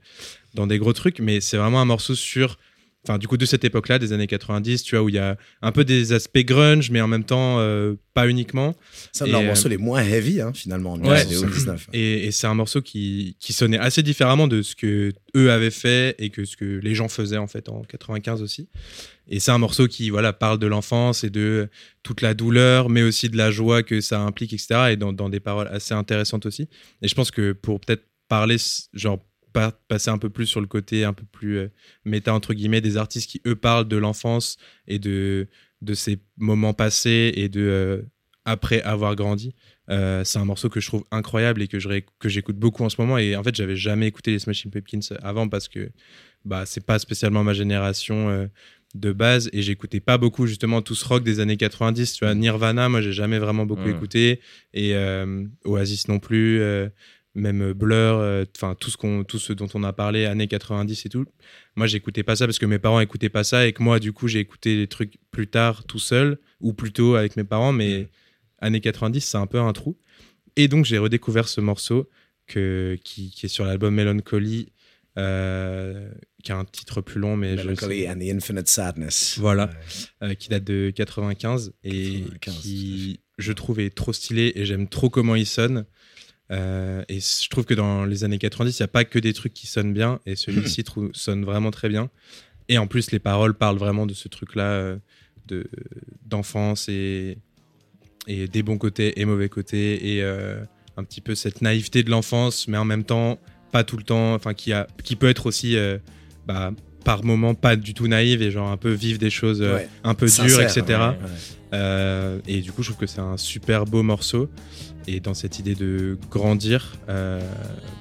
dans des gros trucs, mais c'est vraiment un morceau sur, enfin du coup de cette époque-là, des années 90, tu vois, où il y a un peu des aspects grunge, mais en même temps euh, pas uniquement, C'est un de leurs morceaux les moins heavy, hein, finalement, en Ouais, 1979. et, et c'est un morceau qui, qui sonnait assez différemment de ce que eux avaient fait et que ce que les gens faisaient en fait en 95 aussi. Et c'est un morceau qui voilà parle de l'enfance et de toute la douleur, mais aussi de la joie que ça implique, etc. Et dans, dans des paroles assez intéressantes aussi. Et je pense que pour peut-être parler, genre pa- passer un peu plus sur le côté un peu plus euh, méta entre guillemets des artistes qui eux parlent de l'enfance et de de ces moments passés et de euh, après avoir grandi. Euh, c'est un morceau que je trouve incroyable et que je ré- que j'écoute beaucoup en ce moment. Et en fait, j'avais jamais écouté les Smashing Pumpkins avant parce que bah c'est pas spécialement ma génération euh, de base et j'écoutais pas beaucoup justement tout ce rock des années 90. Tu vois, Nirvana, moi j'ai jamais vraiment beaucoup Mm. écouté et euh, Oasis non plus. euh, même Blur, euh, enfin tout ce qu'on, tout ce dont on a parlé, années 90 et tout. Moi, j'écoutais pas ça parce que mes parents écoutaient pas ça et que moi, du coup, j'ai écouté les trucs plus tard tout seul ou plutôt avec mes parents. Mais années 90, c'est un peu un trou. Et donc, j'ai redécouvert ce morceau que, qui, qui est sur l'album Melancholy, euh, qui a un titre plus long, mais Melancholy and the Infinite Sadness. Voilà. euh, qui date de 95 et 95, qui, je trouve, est trop stylé et j'aime trop comment il sonne. Euh, et je trouve que dans les années 90, il n'y a pas que des trucs qui sonnent bien et celui-ci sonne vraiment très bien. Et en plus, les paroles parlent vraiment de ce truc-là euh, de d'enfance et, et des bons côtés et mauvais côtés et euh, un petit peu cette naïveté de l'enfance, mais en même temps, pas tout le temps, enfin, qui, a, qui peut être aussi euh, bah, par moments pas du tout naïve et genre un peu vivre des choses euh, Ouais. un peu Sincère, dures, etc. ouais, ouais. Euh, et du coup, je trouve que c'est un super beau morceau. Et dans cette idée de grandir euh,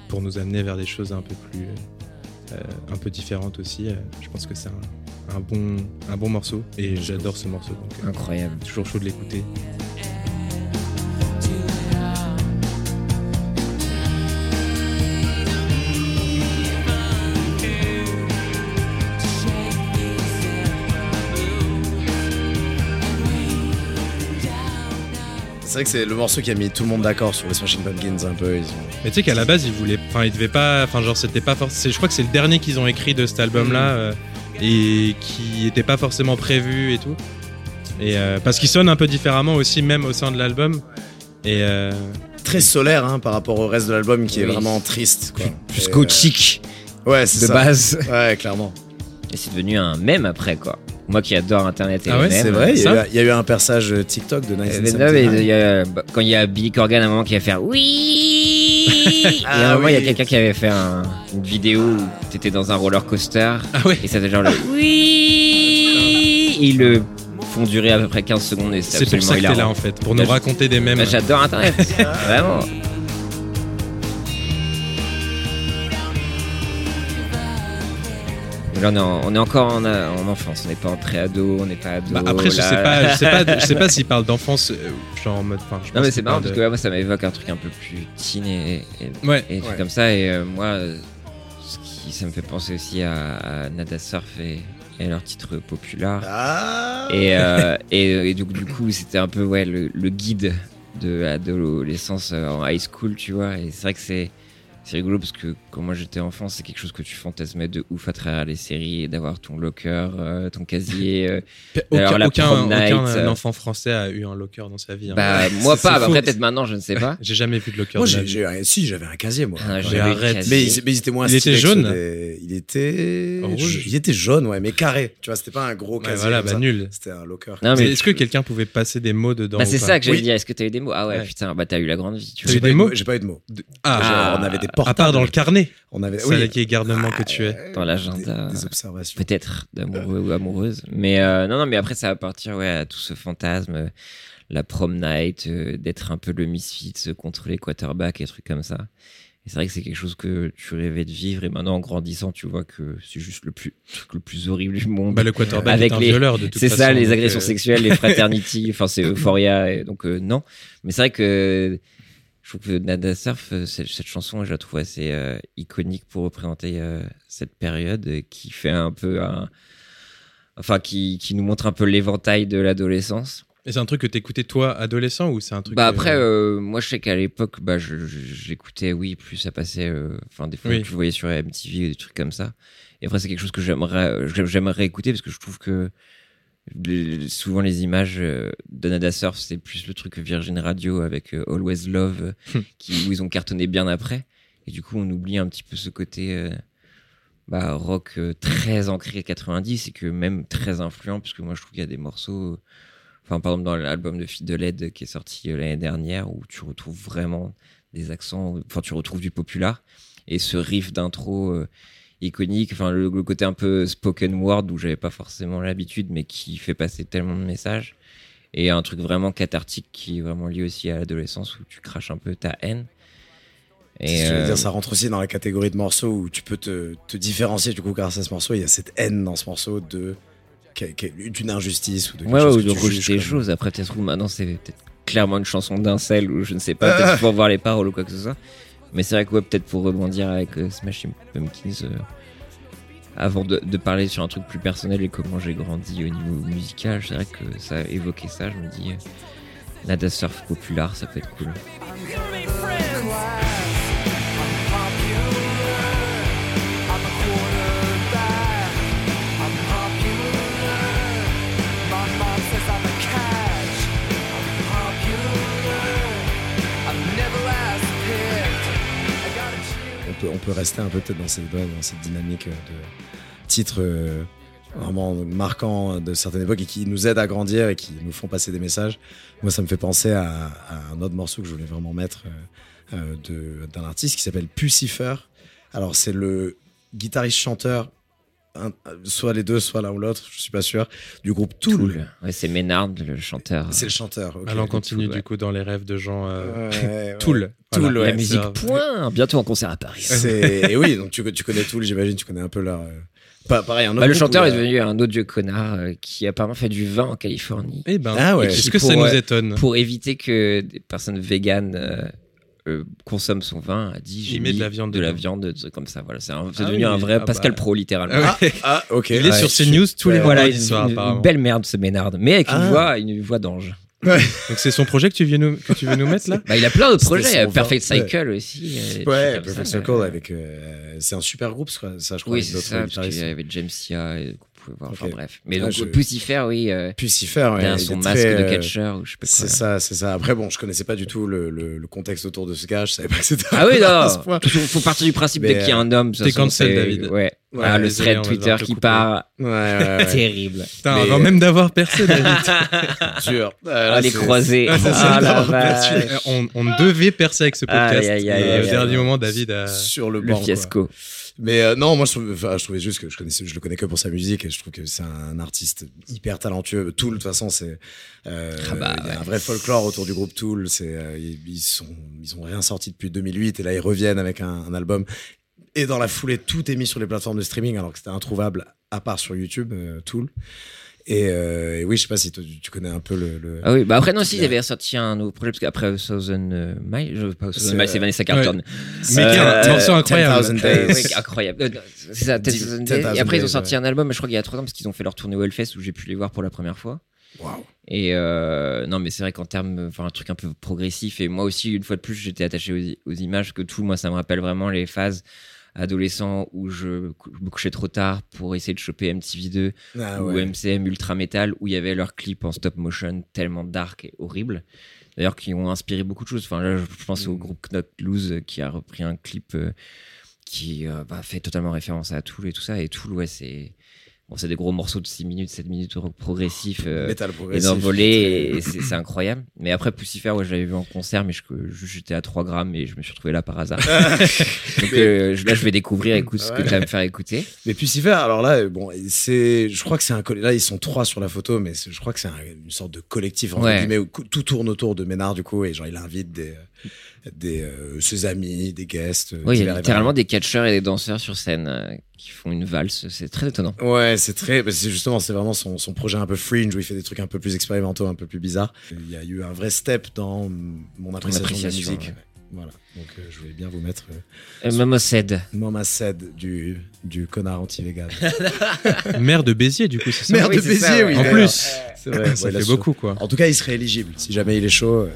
pour nous amener vers des choses un peu plus, euh, un peu différentes aussi, je pense que c'est un, un bon, un bon morceau. Et j'adore ce morceau. Donc, Incroyable. toujours chaud de l'écouter. C'est vrai que c'est le morceau qui a mis tout le monde d'accord sur les Smashing Pumpkins un peu. Ils ont... Mais tu sais qu'à la base, ils voulaient. Enfin, ils devaient pas. Enfin, genre, c'était pas forcément. Je crois que c'est le dernier qu'ils ont écrit de cet album-là. Mm. euh, et qui était pas forcément prévu et tout. Et euh, parce qu'il sonne un peu différemment aussi, même au sein de l'album. Et. euh, Très solaire hein, par rapport au reste de l'album qui est vraiment triste. Quoi. Plus gothique euh, Ouais, c'est de ça. base. Ouais, clairement. Et c'est devenu un mème après, quoi. Moi qui adore Internet et Ah ouais. C'est vrai, il y, a eu, il y a eu un perçage TikTok de Euh, 1979. mais non, mais il y a- quand il y a Billy Corgan à un moment qui va faire oui. Et à un Ah moment il y a quelqu'un qui avait fait un- une vidéo où t'étais dans un roller coaster. Ah ouais. Et ça faisait genre le oui. Ils le font durer à peu près 15 secondes et c'est C'est pour absolument ça que t'es là en fait, pour nous raconter des mêmes. J'adore internet vraiment Là, on, est en- on est encore en, en enfance, on n'est pas en pré-ado, on n'est pas ado. Bah, après, je sais pas, je sais pas, je sais pas s'il parle d'enfance, euh, genre en mode. Enfin, je Non mais c'est marrant parce de- que ouais, moi ça m'évoque un truc un peu plus teen et, et, Ouais. et des trucs Ouais. comme ça et euh, moi ce qui ça me fait penser aussi à, à Nada Surf et, et leur titre populaire Ah et, euh, et, et donc du coup c'était un peu ouais le, le guide de l'adolescence en high school tu vois et c'est vrai que c'est c'est rigolo parce que quand moi j'étais enfant c'est quelque chose que tu fantasmais de ouf à travers les séries et d'avoir ton locker euh, ton casier euh, Aucun, la euh, enfant français a eu un locker dans sa vie. hein. bah moi pas faux. après peut-être maintenant je ne sais pas J'ai jamais vu de locker. Moi, de j'ai, j'ai- si, j'avais un casier, moi. Ah, le casier. Mais il, mais il était moins Il était jaune des- Il était Rouge. Il était jaune, ouais, mais carré. Tu vois, c'était pas un gros Ouais, casier. voilà, bah ça. nul. C'était un locker. Non, Mais mais Est-ce que quelqu'un pouvait passer des mots dedans Bah, c'est ça que j'allais dire. Est-ce que t'as eu des mots? Ah ouais, putain, bah t'as eu la grande vie. Eu des J'ai eu de mots J'ai pas eu de mots? Ah, Genre, on avait des à portables. part dans le carnet. On avait, Ça, oui. qui est garnement que tu es. Ah, Dans l'agenda. Des, des observations. Peut-être d'amoureux ou amoureuse. Mais euh, non, non, mais après, ça va partir ouais, à tout ce fantasme, euh, la prom night, euh, d'être un peu le misfit contre les quarterbacks et trucs comme ça. Et c'est vrai que c'est quelque chose que tu rêvais de vivre. Et maintenant, en grandissant, tu vois que c'est juste le plus, truc le plus horrible du monde. Bah, le quarterback Avec est un les- violeur de toute C'est ça, les agressions euh, sexuelles, les fraternities, enfin c'est Euphoria, et donc euh, non. Mais c'est vrai que je trouve que Nada Surf, euh, cette, cette chanson, je la trouve assez euh, iconique pour représenter euh, cette période qui fait un peu un... Enfin, qui, qui nous montre un peu l'éventail de l'adolescence. Et c'est un truc que t'écoutais toi, adolescent, ou c'est un truc. Bah après, euh, moi je sais qu'à l'époque, bah, je- je- j'écoutais, oui, plus ça passait, enfin des fois Oui. le voyais sur MTV ou des trucs comme ça. Et après c'est quelque chose que j'aimerais, j'aime- j'aimerais écouter parce que je trouve que les- souvent les images euh, de Nada Surf c'est plus le truc Virgin Radio avec euh, Always Love euh, qui, où ils ont cartonné bien après. Et du coup on oublie un petit peu ce côté euh, bah, rock très ancré 90 et que même très influent parce que moi je trouve qu'il y a des morceaux Enfin, par exemple, dans l'album de Fille de LED qui est sorti l'année dernière, où tu retrouves vraiment des accents, enfin, tu retrouves du popular. Et ce riff d'intro iconique, enfin, le, le côté un peu spoken word où j'avais pas forcément l'habitude, mais qui fait passer tellement de messages. Et un truc vraiment cathartique qui est vraiment lié aussi à l'adolescence où tu craches un peu ta haine. Veux euh, dire, ça rentre aussi dans la catégorie de morceaux où tu peux te, te différencier du coup grâce à ce morceau. Il y a cette haine dans ce morceau de d'une injustice ou de quelque Ouais, chose ou de tu rejeter des choses. Après, peut-être maintenant, c'est peut-être clairement une chanson d'incel ou je ne sais pas, peut-être pour voir les paroles ou quoi que ce soit. Mais c'est vrai que, ouais, peut-être pour rebondir avec euh, Smashing Pumpkins, euh, avant de, parler sur un truc plus personnel et comment j'ai grandi au niveau musical, c'est vrai que ça a évoqué ça. Je me dis, euh, Nada Surf populaire, ça peut être cool. On peut rester un peu peut-être dans cette, dans cette dynamique euh, de titres euh, vraiment marquants de certaines époques et qui nous aident à grandir et qui nous font passer des messages. Moi, ça me fait penser à, un autre morceau que je voulais vraiment mettre euh, euh, d'un artiste qui s'appelle Pucifer. Alors, c'est le guitariste-chanteur, un- soit les deux, soit l'un ou l'autre, je suis pas sûr, du groupe Tool. Tool. Ouais, c'est Ménard, le chanteur. C'est le chanteur. ok. Allons, on continue Tool, ouais. du coup dans les rêves de gens. euh, Ouais, ouais. Tool. Tool, Voilà. ouais. La musique, point Bientôt en concert à Paris. C'est- Et oui, donc tu, tu connais Tool, j'imagine, tu connais un peu leur. euh, pas- pareil, un autre Bah, le chanteur est devenu un autre vieux connard euh, qui apparemment fait du vin en Californie. Eh ben, Ah ouais. est-ce Qui que ça nous euh, étonne? Pour éviter que des personnes véganes euh, euh, consomment son vin, a dit j'ai Il met mis de la viande de la viande, des trucs comme ça. Voilà, c'est Ah devenu oui, un vrai ah Pascal bah. Pro littéralement. Ah. Ah, ok. Il est Ouais. sur CNews tous les Voilà, une, soirs, une- belle merde ce Ménard, mais avec une voix, une voix d'ange. Ouais. Donc c'est son projet que tu, viens nous, que tu veux nous mettre là Bah, il a plein d'autres projets. Il y a son Perfect Cycle aussi. euh, Ouais, Perfect ouais. avec. euh, c'est un super groupe, ça, je crois. Oui, avec c'est ça, parce guitaristes. y avait James Sia et pouvait voir. Enfin Ok. bref. Mais Ah, donc, je- Pucifer, oui. euh, faire, ouais, son très, masque de euh, catcheur ou je sais pas quoi. C'est ça, c'est ça. Après, bon, je connaissais pas du tout le, le, le contexte autour de ce gars. Je savais pas que c'était. Ah oui, non. Il faut partir du principe dès qu'il y a un homme. t'es cancel, David. Ouais. Ouais, Ah, le thread Twitter qui part. Ouais, ouais, ouais. Terrible. Putain, Mais- avant même d'avoir percé, David. Dur. Ah, les croisés. Ah, ça, Ah, la non, vache. Euh, on, on devait percer avec ce podcast. Aïe, aïe, aïe, Et au dernier moment, David a. Sur le Le banc. quoi. Mais euh, non, moi je, trouve- enfin, je trouvais juste que je connaissais, je le connais que pour sa musique et je trouve que c'est un artiste hyper talentueux. Tool, de toute façon, c'est euh, Ah bah, il y a ouais. un vrai folklore autour du groupe Tool. C'est euh, ils, ils sont ils ont rien sorti depuis 2008 et là ils reviennent avec un, un album. Et dans la foulée, tout est mis sur les plateformes de streaming alors que c'était introuvable à part sur YouTube, euh, Tool. Et, euh, et oui, je sais pas si toi, tu, connais un peu le. le- Ah oui, bah après, non, si, ils Ouais. avaient sorti un nouveau projet, parce qu'après Thousand euh, Miles, je, pas C'est- Thousand Miles, c'est Vanessa Carlton. Mais Euh, un euh, morceau incroyable. 10,000 Euh, Days. oui, incroyable. Euh, C'est ça, Dix- 10,000 10,000 Days. Et après, ils ont Days, sorti ouais. un album, je crois qu'il y a trois ans, parce qu'ils ont fait leur tournée au Hellfest où j'ai pu les voir pour la première fois. Waouh. Et euh, non, mais c'est vrai qu'en termes, enfin, un truc un peu progressif. Et moi aussi, une fois de plus, j'étais attaché aux images que tout. Moi, ça me rappelle vraiment les phases adolescents où je, me couchais trop tard pour essayer de choper MTV2 Ah ou ouais. MCM Ultra Metal où il y avait leurs clips en stop motion tellement dark et horrible. D'ailleurs, qui ont inspiré beaucoup de choses. Enfin, là, je pense au Mm. groupe Knock Loose qui a repris un clip euh, qui euh, bah, fait totalement référence à Tool et tout ça. Et Tool, ouais, c'est bon, c'est des gros morceaux de 6 minutes, 7 minutes rock progressif. euh, Metal et c'est incroyable mais après Pucifer ouais je l'avais vu en concert mais j'étais à 3 grammes et je me suis retrouvé là par hasard donc euh, là je vais découvrir écoute ce que tu vas me faire écouter Mais Pucifer, alors là, euh, bon, c'est, je crois que c'est un là ils sont trois sur la photo, mais je crois que c'est un- une sorte de collectif entre Ouais. guillemets où tout tourne autour de Ménard du coup et genre il invite des euh, des euh, ses amis, des guests. oui il y a littéralement des catcheurs et des danseurs sur scène euh, qui font une valse c'est très étonnant. Ouais, c'est très, bah, c'est justement, c'est vraiment son, son projet un peu fringe où il fait des trucs un peu plus expérimentaux, un peu plus bizarres. Il y a eu un vrai step dans mon appréciation, appréciation, de la musique. ouais. Voilà, donc euh, je voulais bien vous mettre euh, euh, Momosed Mama Said du, du connard anti-vegan. Mère de Béziers, du coup, c'est ça Merde oui, de ça, Béziers, ouais. oui. En plus, c'est vrai, ça ouais, fait beaucoup, quoi. En tout cas, il serait éligible. Si jamais il est chaud. euh,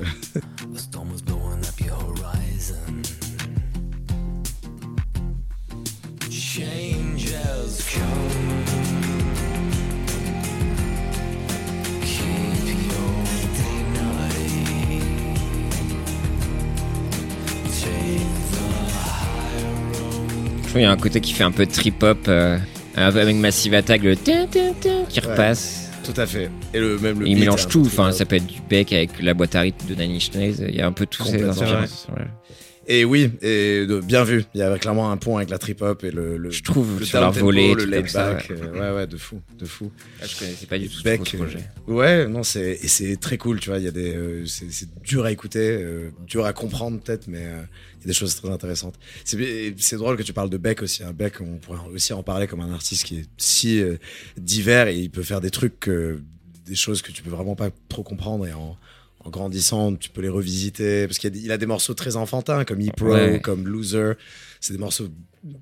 The qu'il y a un côté qui fait un peu trip hop euh, avec Massive Attack le tin, tin, tin, qui Ouais. repasse Tout à fait. Et le même le il beat mélange un tout enfin trip-hop. ça peut être du bec avec la boîte à rythme de Inch Nails il y a un peu tous ces Complètement. influences ouais. Et oui, et de- bien vu. Il y avait clairement un pont avec la trip hop et le, le je trouve le leur volée le laid back. ouais. euh, Ouais, ouais, de fou, de fou. Ah, je connaissais pas du tout Beck, ce projet. euh, Ouais, non, c'est et c'est très cool, tu vois. Il y a des, euh, c'est dur à écouter, euh, dur à comprendre peut-être, mais il y a des choses très intéressantes. C'est drôle que tu parles de Beck aussi. Un Beck, on pourrait aussi en parler comme un artiste qui est si divers et il peut faire des trucs, des choses que tu peux vraiment pas trop comprendre et en en grandissant, tu peux les revisiter parce qu'il a des- il a des morceaux très enfantins comme E-Pro, Ouais. comme Loser. C'est des morceaux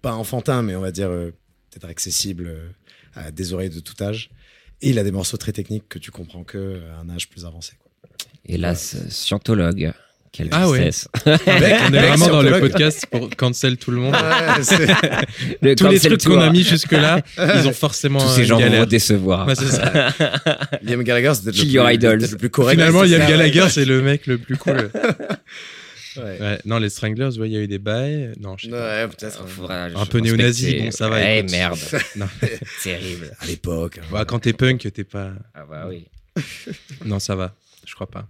pas enfantins, mais on va dire euh, peut-être accessibles euh, à des oreilles de tout âge. Et il a des morceaux très techniques que tu comprends que à un âge plus avancé. Quoi. Hélas, scientologue. Quelle Ah ouais. On est vraiment dans le podcast pour cancel tout le monde. Ouais, c'est- Le Tous les trucs qu'on a mis jusque-là, ils ont forcément Tous ces euh, gens vont galère. vous décevoir. Ouais, c'est ça. Liam Gallagher, c'est Kill le, your plus- idols. le plus correct. Finalement, Liam. Gallagher, c'est le mec le plus cool. Ouais. Ouais, non, les Stranglers, ouais, il y a eu des bails. Non, je sais pas. Peut-être. Un peu néo-nazi, bon, ça va, Eh merde. Terrible. À l'époque. hein. Ouais, quand t'es punk, t'es pas. Ah bah oui. Non, ça va. Je crois pas.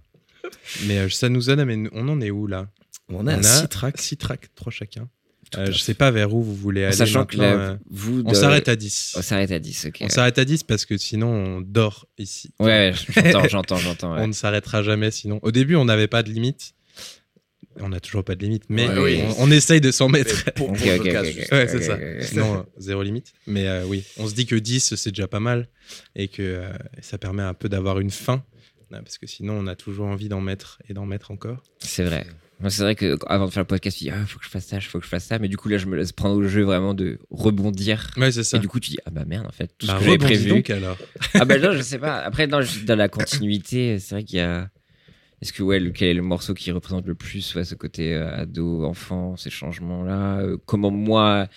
Mais euh, ça nous amène. On en est où là? On a On un six tracks. 6 tracks, 3 chacun. Euh, je sais pas vers où vous voulez aller. sachant que là, euh, vous. On de- s'arrête à 10. On s'arrête à 10, ok. On s'arrête à 10 parce que sinon on dort ici. Ouais, j'entends, j'entends, j'entends. On ne s'arrêtera jamais sinon. Au début, on n'avait pas de limite. On n'a toujours pas de limite, mais Ouais, oui. on, on essaye de s'en mettre. Pour, pour le ok, podcast, ok, juste. Ouais, c'est ça. Sinon, euh, zéro limite. Mais euh, oui, on se dit que 10, c'est déjà pas mal. Et que euh, ça permet un peu d'avoir une fin. Euh, Parce que sinon, on a toujours envie d'en mettre et d'en mettre encore. C'est vrai. C'est vrai que avant de faire le podcast, tu dis, ah, faut que je fasse ça, faut que je fasse ça. Mais du coup, là, je me laisse prendre au jeu vraiment de rebondir. Ouais, c'est ça. Et du coup, tu dis, ah bah merde, en fait, tout Bah, ce que j'avais prévu. donc alors. Ah bah non, je sais pas. Après, non, je- dans la continuité, c'est vrai qu'il y a. Est-ce que ouais, lequel est le morceau qui représente le plus ouais, ce côté euh, ado, enfant, ces changements-là Euh, Comment moi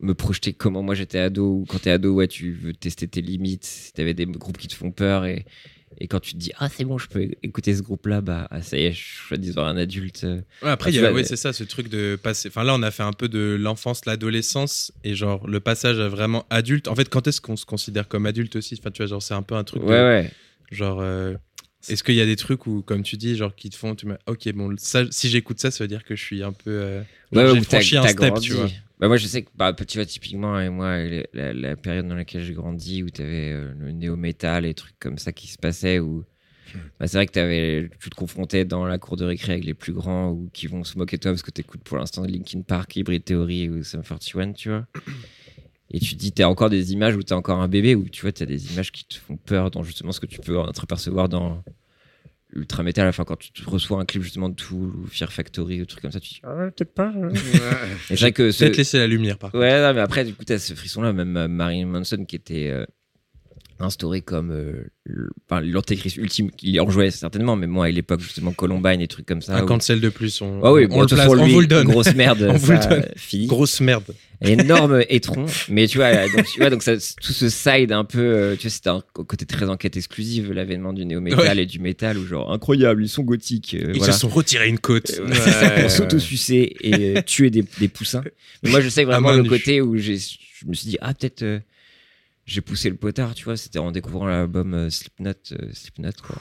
me projeter, comment moi j'étais ado ou quand t'es ado, ouais, tu veux tester tes limites. Si t'avais des groupes qui te font peur et, et quand tu te dis ah c'est bon, je peux écouter ce groupe-là, bah ah, ça y est, je suis disant un adulte. euh. Ouais, après, Ah, ouais, mais- c'est ça, ce truc de passer. Enfin, là, on a fait un peu de l'enfance, l'adolescence, et genre le passage à vraiment adulte. En fait, quand est-ce qu'on se considère comme adulte aussi? Enfin, tu vois, genre, c'est un peu un truc. Ouais de- ouais. Genre, euh, est-ce qu'il y a des trucs où, comme tu dis, genre, qui te font, tu me, ok, bon, ça, si j'écoute ça, ça veut dire que je suis un peu. euh, Ouais, j'ai franchi un step, grandi. tu vois. Bah moi, je sais que, bah, tu vois, typiquement, et moi, la, période dans laquelle j'ai grandi, où t'avais euh, le néo-metal et trucs comme ça qui se passaient, où bah, c'est vrai que t'avais, tu te confrontais dans la cour de récré avec les plus grands ou qui vont se moquer de toi parce que t'écoutes pour l'instant Linkin Park, Hybrid Theory ou Sum 41, tu vois. Et tu te dis, t'as encore des images où t'es encore un bébé, où tu vois, t'as des images qui te font peur dans justement ce que tu peux entrepercevoir dans Ultra. Enfin, quand tu reçois un clip justement de Tool ou Fear Factory ou trucs comme ça, tu te dis, ah ouais, peut-être pas. hein. Ce- Peut-être laisser la lumière, par contre. Ouais, non, mais après, du coup, t'as ce frisson-là. Même euh, Marilyn Manson qui était euh, instauré comme euh, l'antéchrist ultime. Il en jouait certainement, mais moi, à l'époque, justement, Columbine et trucs comme ça. Un où- cancel de plus, on, Ah oui, on bon, le place, façon, on lui, vous le donne. Grosse merde, On vous le ça, donne. euh, fini. Grosse merde. Énorme étron. Mais tu vois, donc, tu vois, donc ça, tout ce side un peu, euh, tu vois, c'était un côté très enquête exclusive, l'avènement du néo-metal et du métal, où genre, incroyable, ils sont gothiques. euh, Ils voilà. se sont retirés une côte. Euh, c'est ça, pour s'auto-sucer et euh, tuer des, des poussins. Mais moi, je sais vraiment le côté où je me suis dit, ah, peut-être euh, j'ai poussé le potard, tu vois. C'était en découvrant l'album euh, Slipknot, euh, Slipknot, quoi.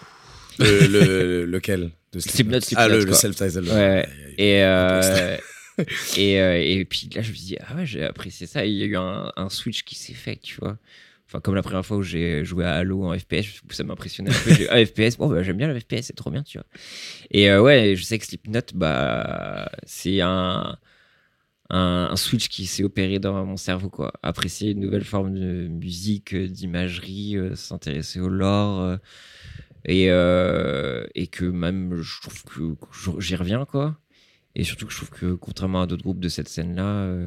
Le, le- lequel de Slipknot, Ah, Slipknot, le, le self-titled. Ouais. Et, euh, et, et puis là, je me suis dit, ah ouais, j'ai apprécié ça. Il y a eu un, un switch qui s'est fait, tu vois. Enfin, comme la première fois où j'ai joué à Halo en FPS, ça m'impressionnait un peu. Ah, FPS, bon, bah, j'aime bien le FPS, c'est trop bien, tu vois. Et euh, ouais, je sais que Slipknot, bah, c'est un, un, un switch qui s'est opéré dans mon cerveau, quoi. Apprécier une nouvelle forme de musique, euh, d'imagerie, euh, s'intéresser au lore. euh, et, et que même, je trouve que j'y reviens, quoi. Et surtout que je trouve que, contrairement à d'autres groupes de cette scène-là,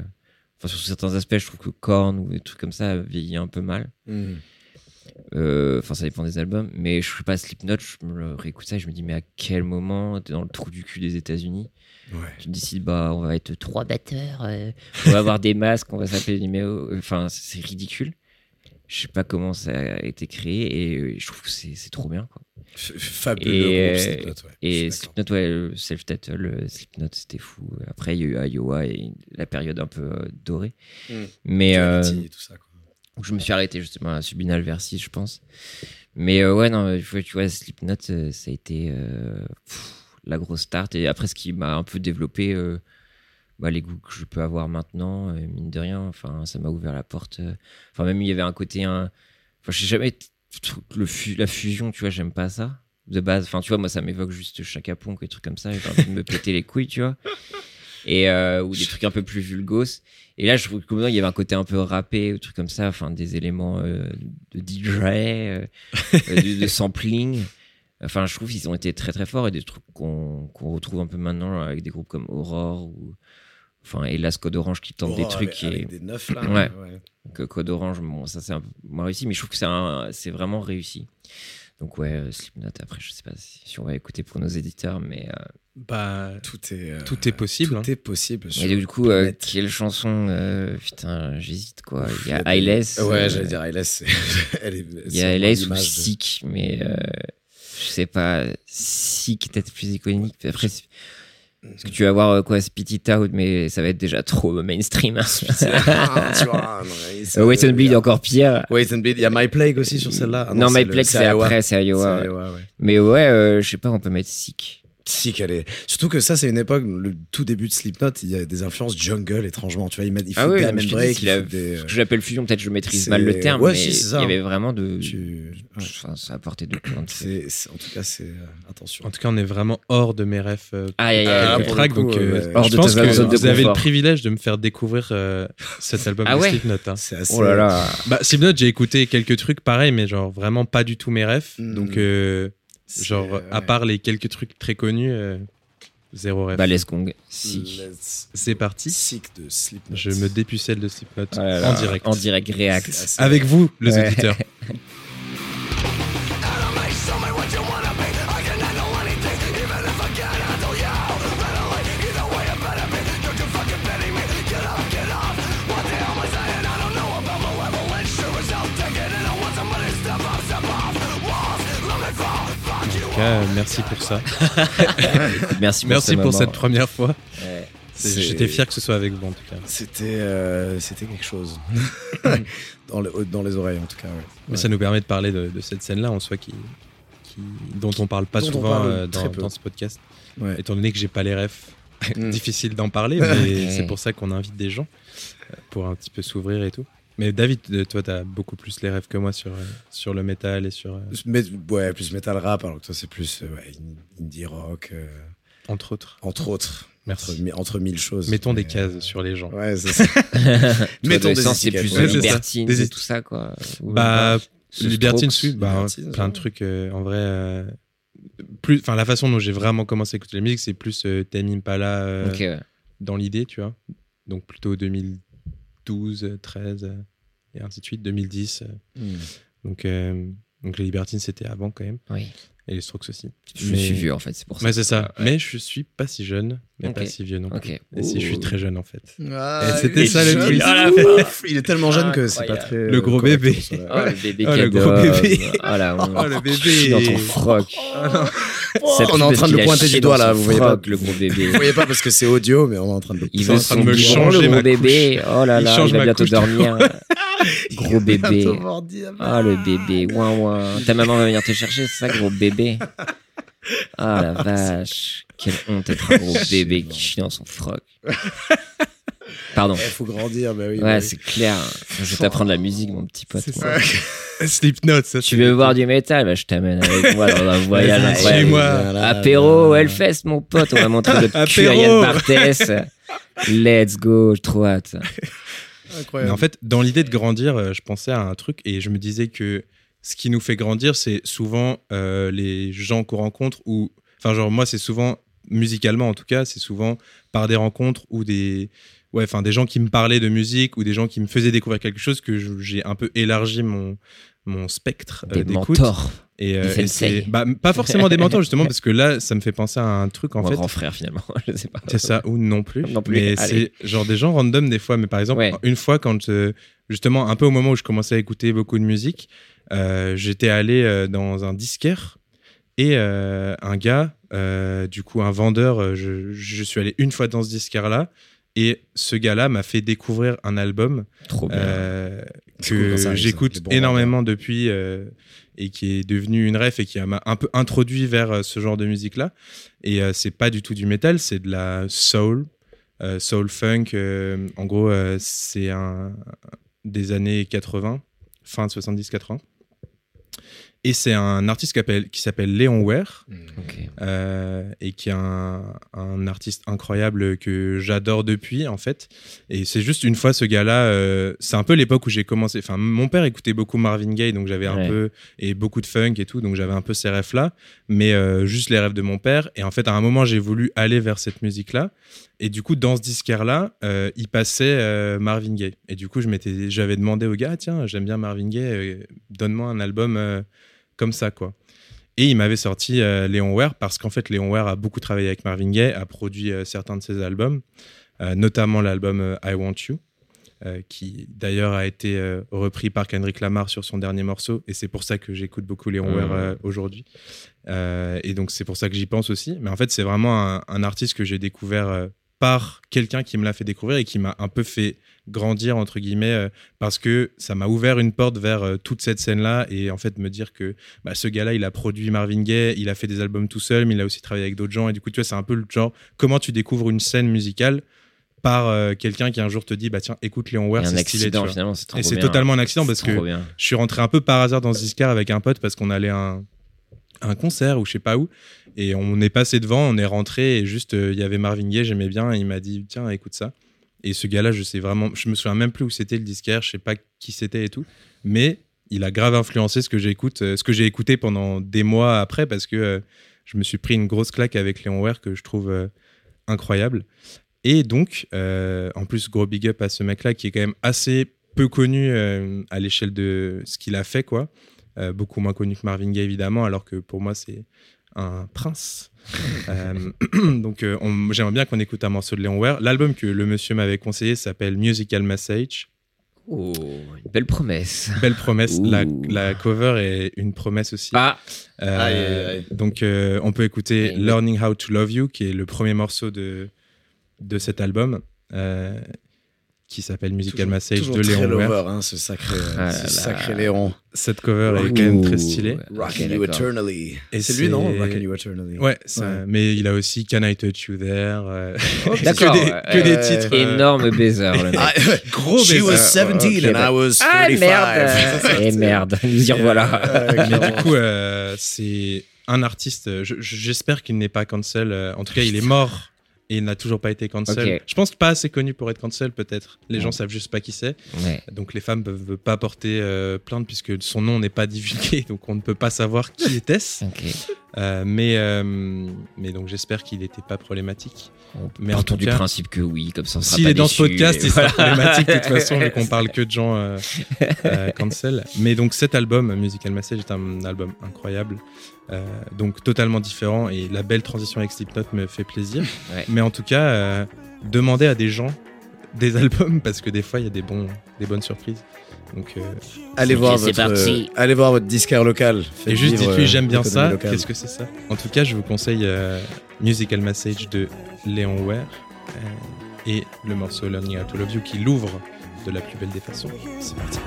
enfin, sur certains aspects, je trouve que Korn ou des trucs comme ça vieillit un peu mal. Mhm. Euh, Enfin, ça dépend des albums. Mais je sais pas, Slipknot, je me réécoute ça et je me dis, mais à quel moment t'es dans le trou du cul des États-Unis? Ouais. Tu décides, bah, on va être trois batteurs, euh, on va avoir des masques, on va s'appeler des numéros. Enfin, c'est ridicule. Je sais pas comment ça a été créé et euh, je trouve que c'est trop bien, quoi. Fabuleux Et, Slipknot, ouais. Et. Slipknot, ouais, le self-title, le Slipknot, c'était fou. Après, il y a eu Iowa et la période un peu dorée. Mm. Mais euh, et tout ça, quoi. Je me suis arrêté justement à Subinal Versi, je pense. Mais euh, ouais, non, tu vois, Slipknot, euh, ça a été euh, la grosse start. Et après, ce qui m'a un peu développé bah, les goûts que je peux avoir maintenant, mine de rien, enfin, ça m'a ouvert la porte. Enfin, même il y avait un côté. Un... Enfin, je sais jamais. la fusion, tu vois, j'aime pas ça. De base, enfin, tu vois, moi, ça m'évoque juste Chaka et trucs comme ça. J'ai envie de me péter les couilles, tu vois. Et, euh, ou des trucs un peu plus vulgos. Et là, je trouve que il y avait un côté un peu rappé, ou trucs comme ça, enfin, des éléments euh, de DJ, euh, de, de sampling. Enfin, je trouve qu'ils ont été très très forts et des trucs qu'on qu'on retrouve un peu maintenant avec des groupes comme Aurore ou enfin Hélas Code Orange qui tentent des trucs avec, qui avec des neufs là. Ouais. que Code Orange, bon, ça c'est un peu moins réussi, mais je trouve que c'est un- c'est vraiment réussi. Donc ouais, euh, Slipknot. Après, je sais pas si, si on va écouter pour nos éditeurs, mais euh, Bah, Tout est, euh, Tout est possible, Tout hein. est possible. et du coup, euh, quelle chanson euh, Putain, j'hésite quoi. Il y a des- Eyeless. Ouais, euh, j'allais dire Eyeless. est. Il y a Eyeless ou Sick, mais euh, je sais pas. Sick, peut-être plus iconique. Après, parce que tu vas voir euh, quoi, Spit It Out, mais ça va être déjà trop mainstream. hein. Tu vois, non, mais ça- Wait and Bleed, encore pire. Wait and Bleed. Il y a My Plague aussi sur celle-là. Ah non, My Plex, c'est après, c'est. Iowa, ouais. Mais ouais, euh, je sais pas, on peut mettre Sick. Si qu'elle est. Surtout que ça, c'est une époque, le tout début de Slipknot, il y a des influences jungle, étrangement. Tu vois, mettent, ils Ah oui, des mais Amen je te dis, Break, qu'il ils a- des. Ce que j'appelle fusion, peut-être je maîtrise mal le terme, ouais, mais si, c'est ça. il y avait vraiment de. tu- ouais. Enfin, ça apportait de plein de en tout cas, c'est. euh, attention. en tout cas, on est vraiment hors de mes refs. euh, Ah, aïe. là, quelques pour tracks, le coup, donc euh, ouais. Hors je de pense que vous avez le privilège de me faire découvrir euh, cet album Ah de Slipknot. hein. C'est assez. Oh là là. Bah, Slipknot, j'ai écouté quelques trucs pareils, mais genre vraiment pas du tout mes refs. Mm. Donc, euh, genre, à part les quelques trucs très connus, euh, zéro. Bah, Les Gong. C'est parti. Sick de Slipknot. Je me dépucelle de Slipknot Oh en direct. En direct, assez- Avec vous, les Ouais. auditeurs. cas, merci pour ça. Merci pour, Merci cette première fois. Ouais. J'étais fier que ce soit avec vous en tout cas. C'était euh, c'était quelque chose. dans, le- dans les oreilles, en tout cas. ouais. Mais Ouais. ça nous permet de parler de, de cette scène-là en soi qui, qui- dont on parle pas Dont souvent parle euh, dans, dans ce podcast. Ouais. Étant donné que j'ai pas les refs, Mm. difficile d'en parler, mais c'est pour ça qu'on invite des gens euh, pour un petit peu s'ouvrir et tout. Mais David, euh, toi, t'as beaucoup plus les rêves que moi sur, euh, sur le métal et sur. Euh, mais, ouais, plus métal rap, alors que toi, c'est plus ouais, indie rock. Euh... Entre autres. Entre autres. Merci. Entre, entre mille choses. Mettons des cases sur les gens. Ouais, c'est ça. Mettons des sens, c'est plus ouais, libertine, des... tout ça, quoi. Bah, ouais, libertine, suite, bah, plein de trucs. Euh, en vrai, euh, plus, enfin, la façon dont j'ai vraiment commencé à écouter la musique, c'est plus Tame Impala okay, dans l'idée, tu vois. Donc plutôt 2000 12, 13, et ainsi de suite, 2010. Mmh. Hmm. Donc, euh, donc les Libertines, c'était avant quand même. Oui. Et les Strokes aussi. Je suis vieux en fait, c'est pour ça. Ouais, c'est ça. Mais je suis pas si jeune, mais pas si vieux non plus. Et si je suis très jeune en fait. Ah, c'était ça le twist. Il est tellement jeune que c'est pas très. Le gros euh, bébé. Oh, le bébé. Oh, le gros bébé. Oh, là, on... oh le bébé. Dans ton froc. Oh, on est en train de le pointer du doigt là, vous voyez pas. le gros bébé. Vous voyez pas parce que c'est audio, mais on est en train de Ils sont en train de me changer, le gros bébé. Oh là là, il va bientôt dormir. Gros bébé. Ah le bébé, ouin ouin. Ta maman va venir te chercher, c'est ça, gros bébé? Ah la vache. Quelle honte d'être un gros bébé qui chie dans son froc. Pardon. Il faut grandir, bah oui. bah Ouais, oui. c'est clair. Je vais t'apprendre la musique, mon petit pote. C'est moi. ça. Slipknot, ça. Tu veux voir du métal? Bah, Je t'amène avec moi dans un voyage incroyable. Voilà, Apéro, voilà. Hellfest, mon pote. On va montrer le cul à Yann Barthès. Let's go, j'ai trop hâte. Mais Incroyable. en fait, dans l'idée de grandir, euh, je pensais à un truc et je me disais que ce qui nous fait grandir, c'est souvent euh, les gens qu'on rencontre ou. Enfin, genre, moi, c'est souvent, musicalement en tout cas, c'est souvent par des rencontres ou des. Ouais, enfin, des gens qui me parlaient de musique ou des gens qui me faisaient découvrir quelque chose que j'ai un peu élargi mon, mon spectre euh, Des mentors. Et, euh, et c'est- bah, pas forcément des mentors, justement, parce que là, ça me fait penser à un truc en Mon fait. grand frère, finalement. Je sais pas. C'est ça, ou non plus. Non plus, Mais c'est genre des gens random des fois. Mais par exemple, Ouais. une fois, quand euh, justement, un peu au moment où je commençais à écouter beaucoup de musique, euh, j'étais allé dans un disquaire et euh, un gars, euh, du coup, un vendeur, je, je suis allé une fois dans ce disquaire-là. Et ce gars-là m'a fait découvrir un album Trop euh, que j'écoute énormément depuis euh, et qui est devenu une ref et qui m'a un peu introduit vers euh, ce genre de musique là et euh, c'est pas du tout du métal c'est de la soul soul funk en gros c'est un des années 80 fin de 70 80 et c'est un artiste qui s'appelle- qui s'appelle Léon Ware Hmm. Ok. euh, et qui est un, un artiste incroyable que j'adore depuis en fait. Et c'est juste une fois ce gars-là, euh, c'est un peu l'époque où j'ai commencé. Enfin, mon père écoutait beaucoup Marvin Gaye, donc j'avais un peu et beaucoup de funk et tout, donc j'avais un peu ces rêves là, mais euh, juste les rêves de mon père. Et en fait, à un moment, j'ai voulu aller vers cette musique-là. Et du coup, dans ce disquaire-là, euh, il passait euh, Marvin Gaye. Et du coup, j'avais demandé au gars, Ah, tiens, j'aime bien Marvin Gaye, euh, donne-moi un album euh, comme ça, quoi. Et il m'avait sorti euh, Léon Ware parce qu'en fait, Léon Ware a beaucoup travaillé avec Marvin Gaye, a produit euh, certains de ses albums, euh, notamment l'album I Want You, qui d'ailleurs a été repris par Kendrick Lamar sur son dernier morceau. Et c'est pour ça que j'écoute beaucoup Léon. Ware aujourd'hui. Et donc, c'est pour ça que j'y pense aussi. Mais en fait, c'est vraiment un, un artiste que j'ai découvert par quelqu'un qui me l'a fait découvrir et qui m'a un peu fait grandir entre guillemets euh, parce que ça m'a ouvert une porte vers euh, toute cette scène là et en fait me dire que bah, ce gars là il a produit Marvin Gaye il a fait des albums tout seul mais il a aussi travaillé avec d'autres gens et du coup tu vois c'est un peu le genre comment tu découvres une scène musicale par euh, quelqu'un qui un jour te dit bah tiens écoute Léon Ware c'est stylé tu accident, vois. finalement, c'est et c'est totalement un accident C'est parce que bien. je suis rentré un peu par hasard dans disquaire avec un pote parce qu'on allait à un, un concert ou je sais pas où et on est passé devant, on est rentré et juste euh, il y avait Marvin Gaye, j'aimais bien et il m'a dit tiens écoute ça et ce gars-là je sais vraiment, je me souviens même plus où c'était le disquaire, je sais pas qui c'était et tout, mais il a grave influencé ce que j'écoute, euh, ce que j'ai écouté pendant des mois après parce que euh, je me suis pris une grosse claque avec Léon Ware que je trouve euh, incroyable et donc en plus gros big up à ce mec-là qui est quand même assez peu connu à l'échelle de ce qu'il a fait, quoi. Beaucoup moins connu que Marvin Gaye, évidemment, alors que pour moi, c'est un prince. Euh, donc, euh, j'aimerais bien qu'on écoute un morceau de Léon Ware. L'album que le monsieur m'avait conseillé s'appelle Musical Message. Oh, une belle promesse. Belle promesse. La, cover est une promesse aussi. Ah, Euh, Aïe, aïe, aïe. Donc, euh, on peut écouter. Learning How to Love You, qui est le premier morceau de, de cet album, euh, qui s'appelle Musical Toujours- toujours de très Léon Ware. lover, hein, ce sacré, euh, Ah ce sacré. Léon. Cette cover est quand même très stylée. Rockin' You. Eternally. Et C'est lui, non Rockin' You Eternally. Ouais, ça- mais il a aussi Can I Touch You There euh, D'accord, que des, ouais, titres. euh, Énorme baiser, le mec. Ah, Gros She baiser. was 17 ok, and bah. I was 35. Ah merde Et merde, nous y revoilà. Euh, Mais du coup, euh, c'est un artiste. euh, je- je- J'espère qu'il n'est pas cancel. euh, En tout cas, il est mort et il n'a toujours pas été cancel. Je pense pas assez connu pour être cancel, peut-être. Les gens savent juste pas qui c'est. Ouais. Donc les femmes peuvent pas porter euh, plainte puisque son nom n'est pas divulgué, donc on ne peut pas savoir qui était-ce. Euh, mais, euh, mais donc j'espère qu'il n'était pas problématique. Mais en Partons tout du cas, principe que oui, comme ça on sera S'il est dans ce podcast, il sera voilà. problématique de toute façon, vu qu'on parle que de gens cancel. Mais donc cet album, Musical Message, est un album incroyable. Euh, donc totalement différent et la belle transition avec Slipknot me fait plaisir. Ouais. Mais en tout cas, euh, demandez à des gens des albums parce que des fois il y a des, bons, des bonnes surprises. Donc, euh, Allez voir, votre, parti. euh, allez voir votre disquaire local. Faites et juste dites-lui j'aime bien ça, qu'est-ce que c'est ça? En tout cas, je vous conseille euh, Musical Message de Léon Ware euh, et le morceau Learning How to Love You qui l'ouvre de la plus belle des façons. C'est parti.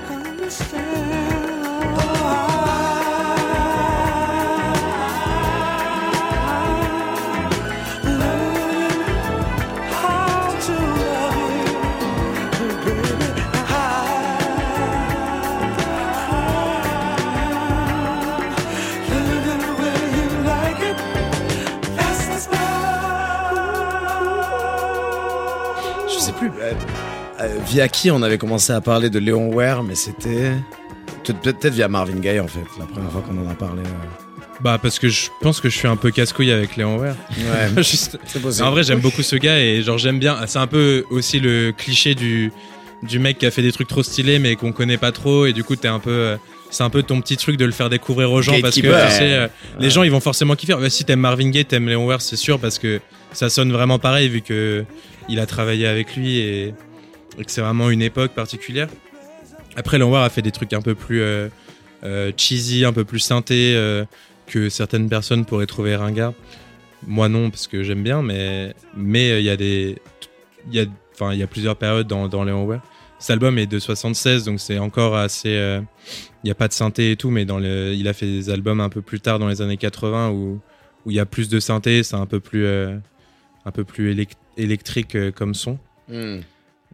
Euh, via qui on avait commencé à parler de Léon Ware, mais c'était. Peut-être via Marvin Gaye en fait, la première fois qu'on en a parlé. euh. Bah parce que je pense que je suis un peu casse-couille avec Léon Ware. Ouais, Juste-. En vrai, j'aime beaucoup ce gars et genre j'aime bien. C'est un peu aussi le cliché du du mec qui a fait des trucs trop stylés mais qu'on connaît pas trop et du coup t'es un peu euh, c'est un peu ton petit truc de le faire découvrir aux gens parce que tu sais les gens ils vont forcément kiffer. Bah, si t'aimes Marvin Gaye, t'aimes Léon Ware, c'est sûr parce que ça sonne vraiment pareil vu que il a travaillé avec lui et, que c'est vraiment une époque particulière. Après, Léon Ware a fait des trucs un peu plus euh, euh, cheesy, un peu plus synthé euh, que certaines personnes pourraient trouver ringard. Moi non parce que j'aime bien, mais mais il y a des il enfin il y a plusieurs périodes dans dans Léon Ware. Cet album est de 76 donc c'est encore assez il n'y a pas de synthé et tout mais dans le il a fait des albums un peu plus tard dans les années 80 où où il y a plus de synthé, c'est un peu plus un peu plus élec- électrique comme son Hmm.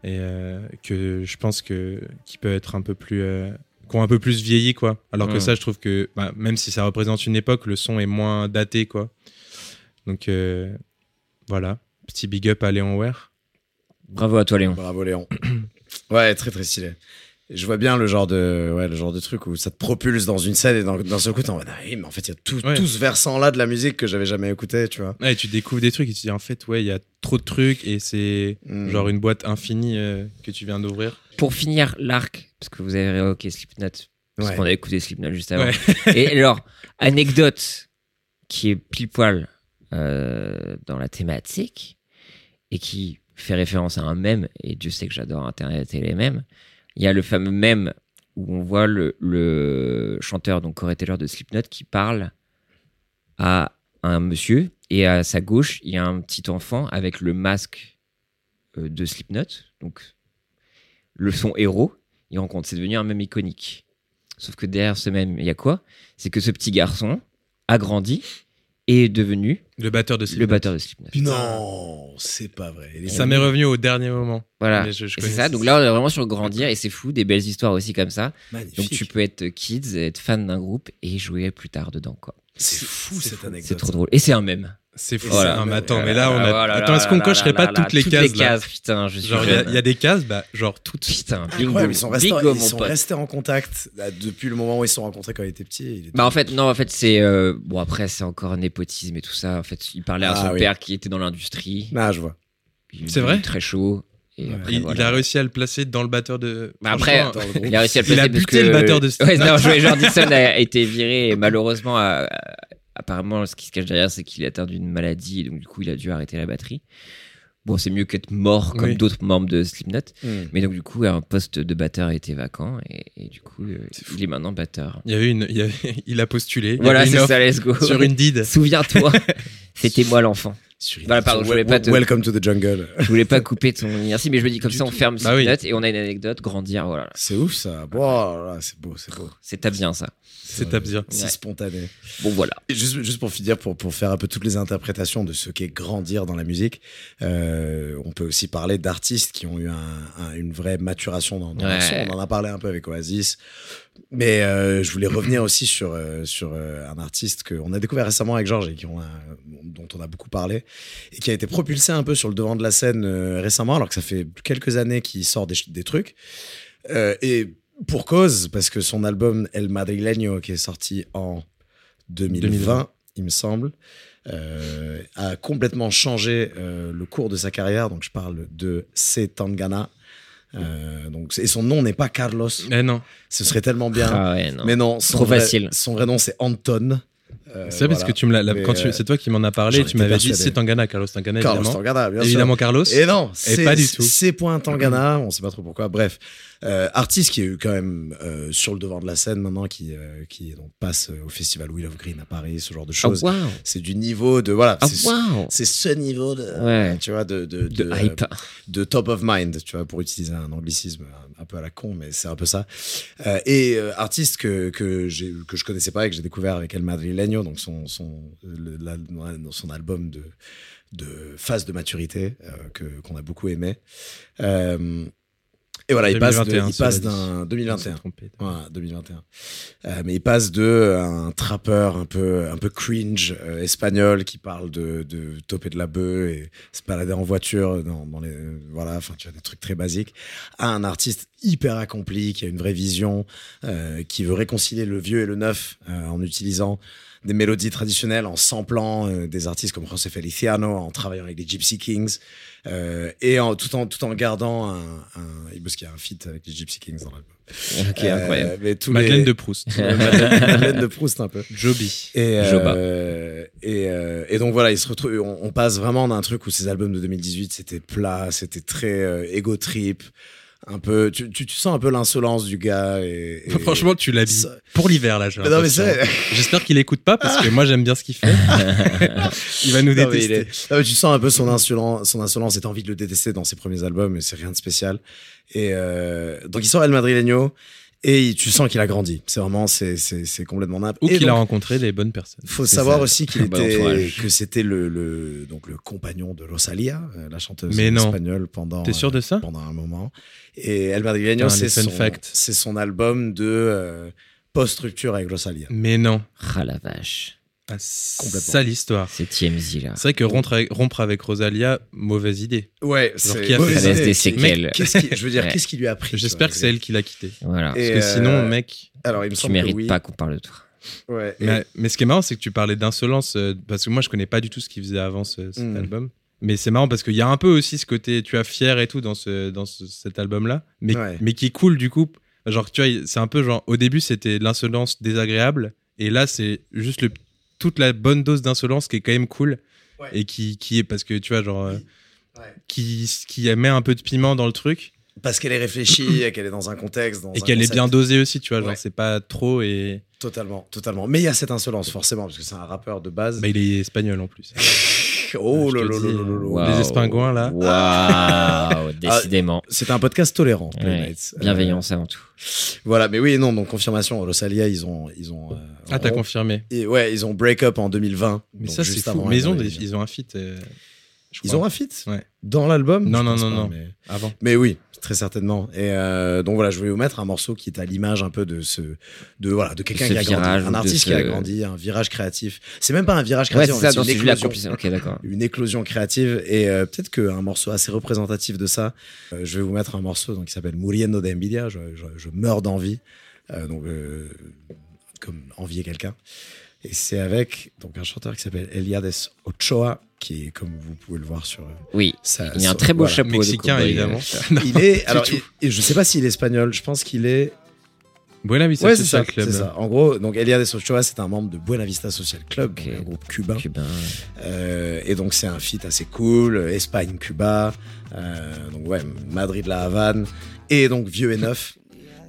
Et euh, que je pense que qui peut être un peu plus euh, qui ont un peu plus vieilli quoi alors que ça je trouve que bah, même si ça représente une époque le son est moins daté quoi donc euh, voilà petit big up à Léon Ware Bravo à toi, Léon. Bravo Léon. ouais, très très stylé. Je vois bien le genre de ouais, le genre de truc où ça te propulse dans une scène et dans- seul coup t'es en mode ah oui, mais en fait il y a tout, Ouais. tout ce versant là de la musique que j'avais jamais écouté, tu vois. ouais, tu découvres des trucs et tu te dis en fait ouais il y a trop de trucs et c'est Hmm. genre une boîte infinie euh, que tu viens d'ouvrir Pour finir l'arc, parce que vous avez réévoqué Slipknot, parce Ouais. qu'on a écouté Slipknot juste avant. Ouais. Et alors, anecdote qui est pile poil euh, dans la thématique et qui fait référence à un mème, et Dieu sait que j'adore Internet et les mèmes. Il y a le fameux mème où on voit le, chanteur, donc Corey Taylor de Slipknot, qui parle à un monsieur, et à sa gauche, il y a un petit enfant avec le masque euh, de Slipknot, donc le son héros. Il rencontre, c'est devenu un mème iconique. Sauf que derrière ce mème, il y a quoi? C'est que ce petit garçon a grandi est devenu le batteur de le Slipknot. batteur de Slipknot. Non, c'est pas vrai. Ça m'est revenu au dernier moment Voilà. C'est ça. Donc là, on est vraiment sur grandir et c'est fou, des belles histoires aussi comme ça. Magnifique. Donc tu peux être kids, être fan d'un groupe et jouer plus tard dedans, quoi. C'est fou c'est cette fou. anecdote. C'est trop drôle. Et c'est un mème. C'est fou Voilà. non, mais attends mais là on a Voilà, attends est-ce qu'on là, cocherait là, pas là, toutes les toutes cases les là cases, putain, je suis genre il y a- jeune. il y, a des cases bah genre toutes Putain, bingo. Ils sont, restés, Bingo, ils sont restés en contact là, depuis le moment où ils se sont rencontrés quand ils étaient petits. il était- Bah en fait non en fait c'est euh, bon après c'est encore un népotisme et tout ça en fait il parlait à Ah son oui. père qui était dans l'industrie Ah, je vois. C'est est vrai très chaud et Ouais. après, il, voilà. il a réussi à le placer dans le batteur de Bah après, Dans le. Il a réussi à le Il a placer parce buté que- le batteur de Ouais, non, Joey Jordison a, été viré et malheureusement, a- apparemment, ce qui se cache derrière, c'est qu'il est atteint d'une maladie et donc du coup, il a dû arrêter la batterie. Bon, c'est mieux qu'être mort comme Oui. d'autres membres de Slipknot. Hmm. Mais donc, du coup, un poste de batteur était vacant et, et du coup, euh, il est maintenant batteur. Il y avait une, il, y avait- il a postulé. Voilà, c'est ça, let's go. Sur une deed. Souviens-toi, c'était moi l'enfant. Sur- Voilà, pardon, sur je voulais Wel- pas te- Welcome to the jungle. Je voulais pas couper ton merci, mais je me dis comme Du ça, on ferme Bah oui. Slipknot et on a une anecdote, grandir, voilà. C'est ouf ça. Wow, c'est beau, c'est beau. C'est bien ça. C'est bien. Si Ouais. spontané. Bon, voilà. Et juste, juste pour finir, pour, pour faire un peu toutes les interprétations de ce qu'est grandir dans la musique, euh, on peut aussi parler d'artistes qui ont eu un- un- une vraie maturation dans, dans Ouais. son. On en a parlé un peu avec Oasis. Mais euh, je voulais revenir aussi sur, euh, sur euh, un artiste qu'on a découvert récemment avec Georges et qui dont on a beaucoup parlé et qui a été propulsé un peu sur le devant de la scène récemment, alors que ça fait quelques années qu'il sort des, trucs. Et pour cause, parce que son album El Madrileño, qui est sorti en 2020, 2020. il me semble, a complètement changé le cours de sa carrière. Donc je parle de C. Tangana. Euh, donc, et son nom n'est pas Carlos. Eh non. Ce serait tellement bien. Ah ouais, non. Mais non, son Trop vrai- facile. Son vrai nom, c'est Anton. Euh, c'est vrai parce voilà. que tu me l'as, la- Mais, quand tu, euh, c'est toi qui m'en as parlé, tu m'avais dit c'est Tangana, Carlos Tangana, Carlos évidemment. Tangana, bien sûr. Évidemment Carlos. Et non, c'est pas du tout. C'est point Tangana, on sait pas trop pourquoi. Bref, euh, artiste qui est quand même euh, sur le devant de la scène maintenant, qui euh, qui donc passe au festival Wheel of Green à Paris, ce genre de Ah choses. waouh. C'est du niveau de voilà, Ah c'est ce niveau de Ouais. tu vois de de, De de, hype. de top of mind, tu vois, pour utiliser un anglicisme un, un peu à la con, mais c'est un peu ça. Et artiste que que que je connaissais pas et que j'ai découvert avec El Madrileño, donc son son le- la- son album de de phase de maturité euh, que qu'on a beaucoup aimé. Euh, et voilà, il passe de- 2021, il cela passe dit. d'un Je me 2021. suis trompé. Voilà, 2021. Euh, mais il passe de euh, un trappeur un peu, un peu cringe euh, espagnol qui parle de, de toper de la bœuf et se balader en voiture dans, dans les, voilà, enfin, tu vois, des trucs très basiques, à un artiste hyper accompli qui a une vraie vision, qui veut réconcilier le vieux et le neuf en utilisant des mélodies traditionnelles, en samplant euh, des artistes comme José Feliciano, en travaillant avec les Gypsy Kings, euh, et en, tout, en, tout en gardant un, un, parce qu'il y a un feat avec les Gypsy Kings dans l'album. Ok, Euh, incroyable. mais tous Madeleine les... de Proust. Madeleine, de Proust un peu. Joby. Et, Joba. euh, et, euh, et donc voilà, il se retrouve, on, on passe vraiment d'un truc où ces albums de 2018 c'était plat, c'était très euh, ego trip, un peu, tu, tu, tu sens un peu l'insolence du gars. Et, et- Franchement, tu l'habilles ça- pour l'hiver là. non mais J'espère qu'il écoute pas parce que moi j'aime bien ce qu'il fait. il va nous Non, détester. est- non, mais tu sens un peu son insolence, son insolence et t'as envie de le détester dans ses premiers albums, mais c'est rien de spécial. Et euh, donc il sort El Madrileño et il- tu sens qu'il a grandi. C'est vraiment, c'est, c'est, c'est complètement nappe. Ou Et qu'il a rencontré des bonnes personnes. faut C'est savoir ça. aussi qu'il était, que c'était le, le, donc le compagnon de Rosalia, euh, la chanteuse Mais non. espagnole pendant. T'es sûr de ça? euh, Pendant un moment. Et El Madrileño, Putain, c'est son, c'est son album de euh, post-rupture avec Rosalia. Mais non. Ah la vache. Ah. Ça l'histoire. C'est TMZ là. C'est vrai que rompre avec, rompre avec Rosalia, mauvaise idée. Ouais, c'est qui a fait ça des séquelles. Mec, qu'est-ce qui- je veux dire, Ouais. qu'est-ce qui lui a pris J'espère que c'est elle qui l'a quitté. Voilà. Et, Parce que euh, sinon, mec. Alors, il me Tu mérites que oui. pas qu'on parle de toi. Ouais, et- Mais, mais ce qui est marrant, c'est que tu parlais d'insolence, euh, parce que moi, je connais pas du tout ce qu'il faisait avant ce- cet Mm. album. Mais c'est marrant parce qu'il y a un peu aussi ce côté, tu as fier et tout dans, ce, dans ce- cet album-là, mais, Ouais. mais qui est cool du coup. Genre, tu vois, c'est un peu genre, au début, c'était l'insolence désagréable, et là, c'est juste le, toute la bonne dose d'insolence qui est quand même cool, Ouais. et qui, qui est, parce que tu vois, genre, euh, Ouais. qui, qui met un peu de piment dans le truc, Parce qu'elle est réfléchie, et qu'elle est dans un contexte. Dans et qu'elle est bien dosée aussi, tu vois, genre, c'est pas trop, et Totalement, totalement. Mais il y a cette insolence, forcément, parce que c'est un rappeur de base. bah, il est espagnol en plus. oh là là là là là là. Waouh. Les espingouins, là. Waouh, décidément. C'est un podcast tolérant, Ouais. Euh, Bienveillance avant tout. voilà, mais oui et non, donc confirmation, Rosalia, ils ont. Ils ont euh, Ah, t'as confirmé. et Ouais, ils ont break up en 2020. Mais ça, c'est fou. avant Mais ils ont, des- ils ont un feat. euh, Ils crois. ont un feat Ouais. Dans l'album? Non, non, non, pas, non. Mais... Avant. mais oui, très certainement. Et euh, donc voilà, je voulais vous mettre un morceau qui est à l'image un peu de ce, de voilà, de quelqu'un qui a grandi, un artiste qui a grandi, un virage créatif. C'est même pas un virage Ouais, créatif, c'est en ça, dans c'est une éclosion. Une éclosion créative et euh, peut-être qu'un morceau assez représentatif de ça, euh, je vais vous mettre un morceau donc, qui s'appelle Muriendo de Envidia, je, je, je meurs d'envie, donc comme envier quelqu'un. Et c'est avec donc un chanteur qui s'appelle Eliades Ochoa, qui est comme vous pouvez le voir sur Oui, sa- il y a un très beau voilà. chapeau. Mexicain, évidemment. euh, Il est alors et je sais pas s'il est espagnol, je pense qu'il est Buena Vista Ouais, c'est ça, Social Club. c'est ça. En gros, donc Elia de Sochoa, c'est un membre de Buena Vista Social Club, Ok. donc un groupe cubain. Cubain. Euh, et donc c'est un feat assez cool, Espagne, Cuba, euh, donc ouais, Madrid, La Havane, et donc vieux et neuf.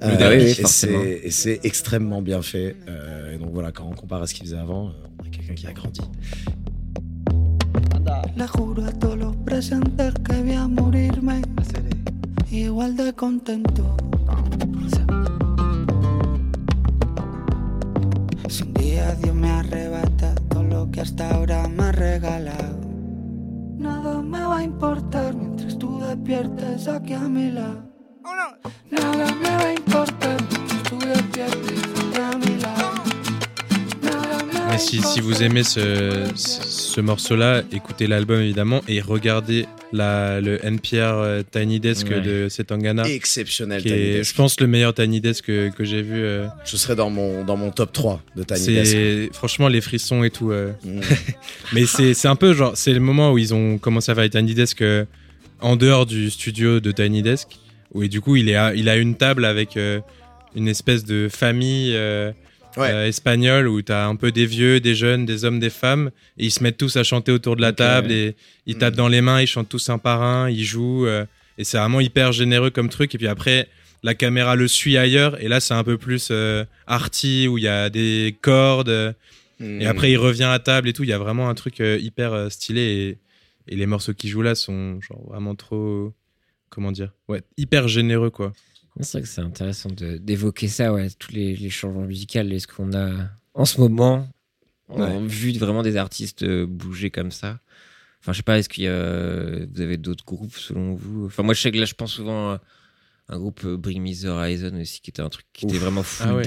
Oui, oui, oui, et forcément. c'est- et c'est extrêmement bien fait. Euh, et donc voilà, quand on compare à ce qu'il faisait avant, euh, on a quelqu'un qui a grandi. Le juro a todos los presentes que voy a morirme igual de contento. Si un día Dios me arrebata todo lo que hasta ahora me ha regalado, nada me va a importar mientras tú despiertes aquí a mi lado. Nada me va a importar mientras tú despiertes aquí a mi lado. Nada me va a Mais si, si vous aimez ce, ce, ce morceau-là, écoutez l'album évidemment et regardez la, le NPR euh, Tiny Desk Ouais. de Setangana. Exceptionnel, Qui Tiny est, Desk. je pense, le meilleur Tiny Desk que, que j'ai vu. euh. Je serais dans mon, dans mon top 3 de Tiny Desk. franchement les frissons et tout. euh. Mm. Mais c'est c'est un peu genre, c'est le moment où ils ont commencé à faire les Tiny Desk euh, en dehors du studio de Tiny Desk. Et du coup, il, est à- il a une table avec euh, une espèce de famille euh, Ouais. euh, espagnole où t'as un peu des vieux, des jeunes, des hommes, des femmes. Et ils se mettent tous à chanter autour de la table et ils tapent Mhm. dans les mains, ils chantent tous un par un, ils jouent. et c'est vraiment hyper généreux comme truc. Et puis après, la caméra le suit ailleurs. Et là, c'est un peu plus arty où il y a des cordes. et après, il revient à table et tout. Il y a vraiment un truc hyper stylé. Et, et les morceaux qu'il joue là sont genre vraiment trop. Comment dire Ouais, hyper généreux, quoi. C'est vrai que c'est intéressant de- d'évoquer ça, ouais, tous les, les changements musicaux et ce qu'on a en ce moment. On a vu vraiment des artistes euh, bouger comme ça. Enfin, je sais pas, est-ce qu'il y a, vous avez d'autres groupes selon vous? Enfin, moi, je sais que là, je pense souvent à un groupe euh, Bring Me the Horizon aussi, qui était un truc qui était vraiment full Ah ouais.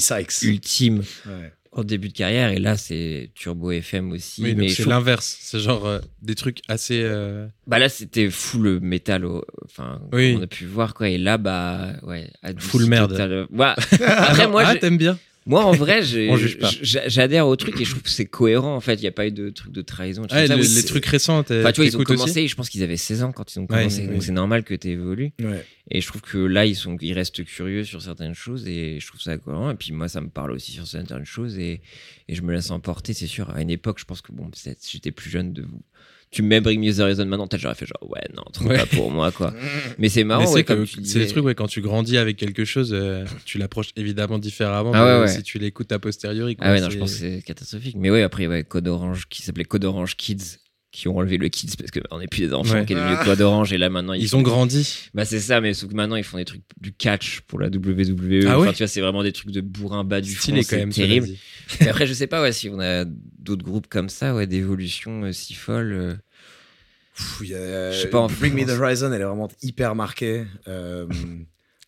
Sykes. ultime Ouais. En début de carrière. Et là, c'est Turbo FM aussi. Oui, mais c'est l'inverse. C'est genre euh, des trucs assez. euh, bah là, c'était full métal, au- enfin, Oui. on a pu voir quoi. Et là, bah, ouais, Full merde. total. Ouais. Après, moi, ah, t'aimes bien Moi, en vrai, j'ai- On juge pas. j'a- j'adère au truc et je trouve que c'est cohérent. En fait, il n'y a pas eu de truc de trahison. Ouais, le- les trucs récents, Enfin, tu vois, ils ont commencé, je pense qu'ils avaient 16 ans quand ils ont commencé. donc c'est normal que tu évolues. Et je trouve que là, ils, sont, ils restent curieux sur certaines choses et je trouve ça cohérent. Et puis moi, ça me parle aussi sur certaines choses et, et je me laisse emporter, c'est sûr. À une époque, je pense que bon, j'étais plus jeune de vous. Tu me mets Bring Me the Horizon maintenant, peut-être j'aurais fait genre, ouais, non, trop Ouais. pas pour moi, quoi. Mais c'est marrant, Mais ouais, c'est comme que tu c'est disais. des trucs, ouais, quand tu grandis avec quelque chose, euh, tu l'approches évidemment différemment. Ah ouais, mais ouais. Si tu l'écoutes a posteriori. Quoi, Ah ouais, non, c'est- je pense que c'est catastrophique. Mais ouais, après, ouais, Code Orange, qui s'appelait Code Orange Kids, qui ont enlevé le Kids parce qu'on n'est plus des enfants, Ouais. qui est devenu Code Orange, et là maintenant ils, Ils font- ont grandi. Bah c'est ça, mais sauf que maintenant ils font des trucs du catch pour la WWE. Ah enfin, ouais tu vois, c'est vraiment des trucs de bourrin bas du quand c'est terrible. Mais après, je sais pas ouais, si on a d'autres groupes comme ça, ouais, d'évolution euh, si folle. euh. Pff, il y a- Je sais pas, en Bring Me the. Horizon, elle est vraiment hyper marquée. Euh,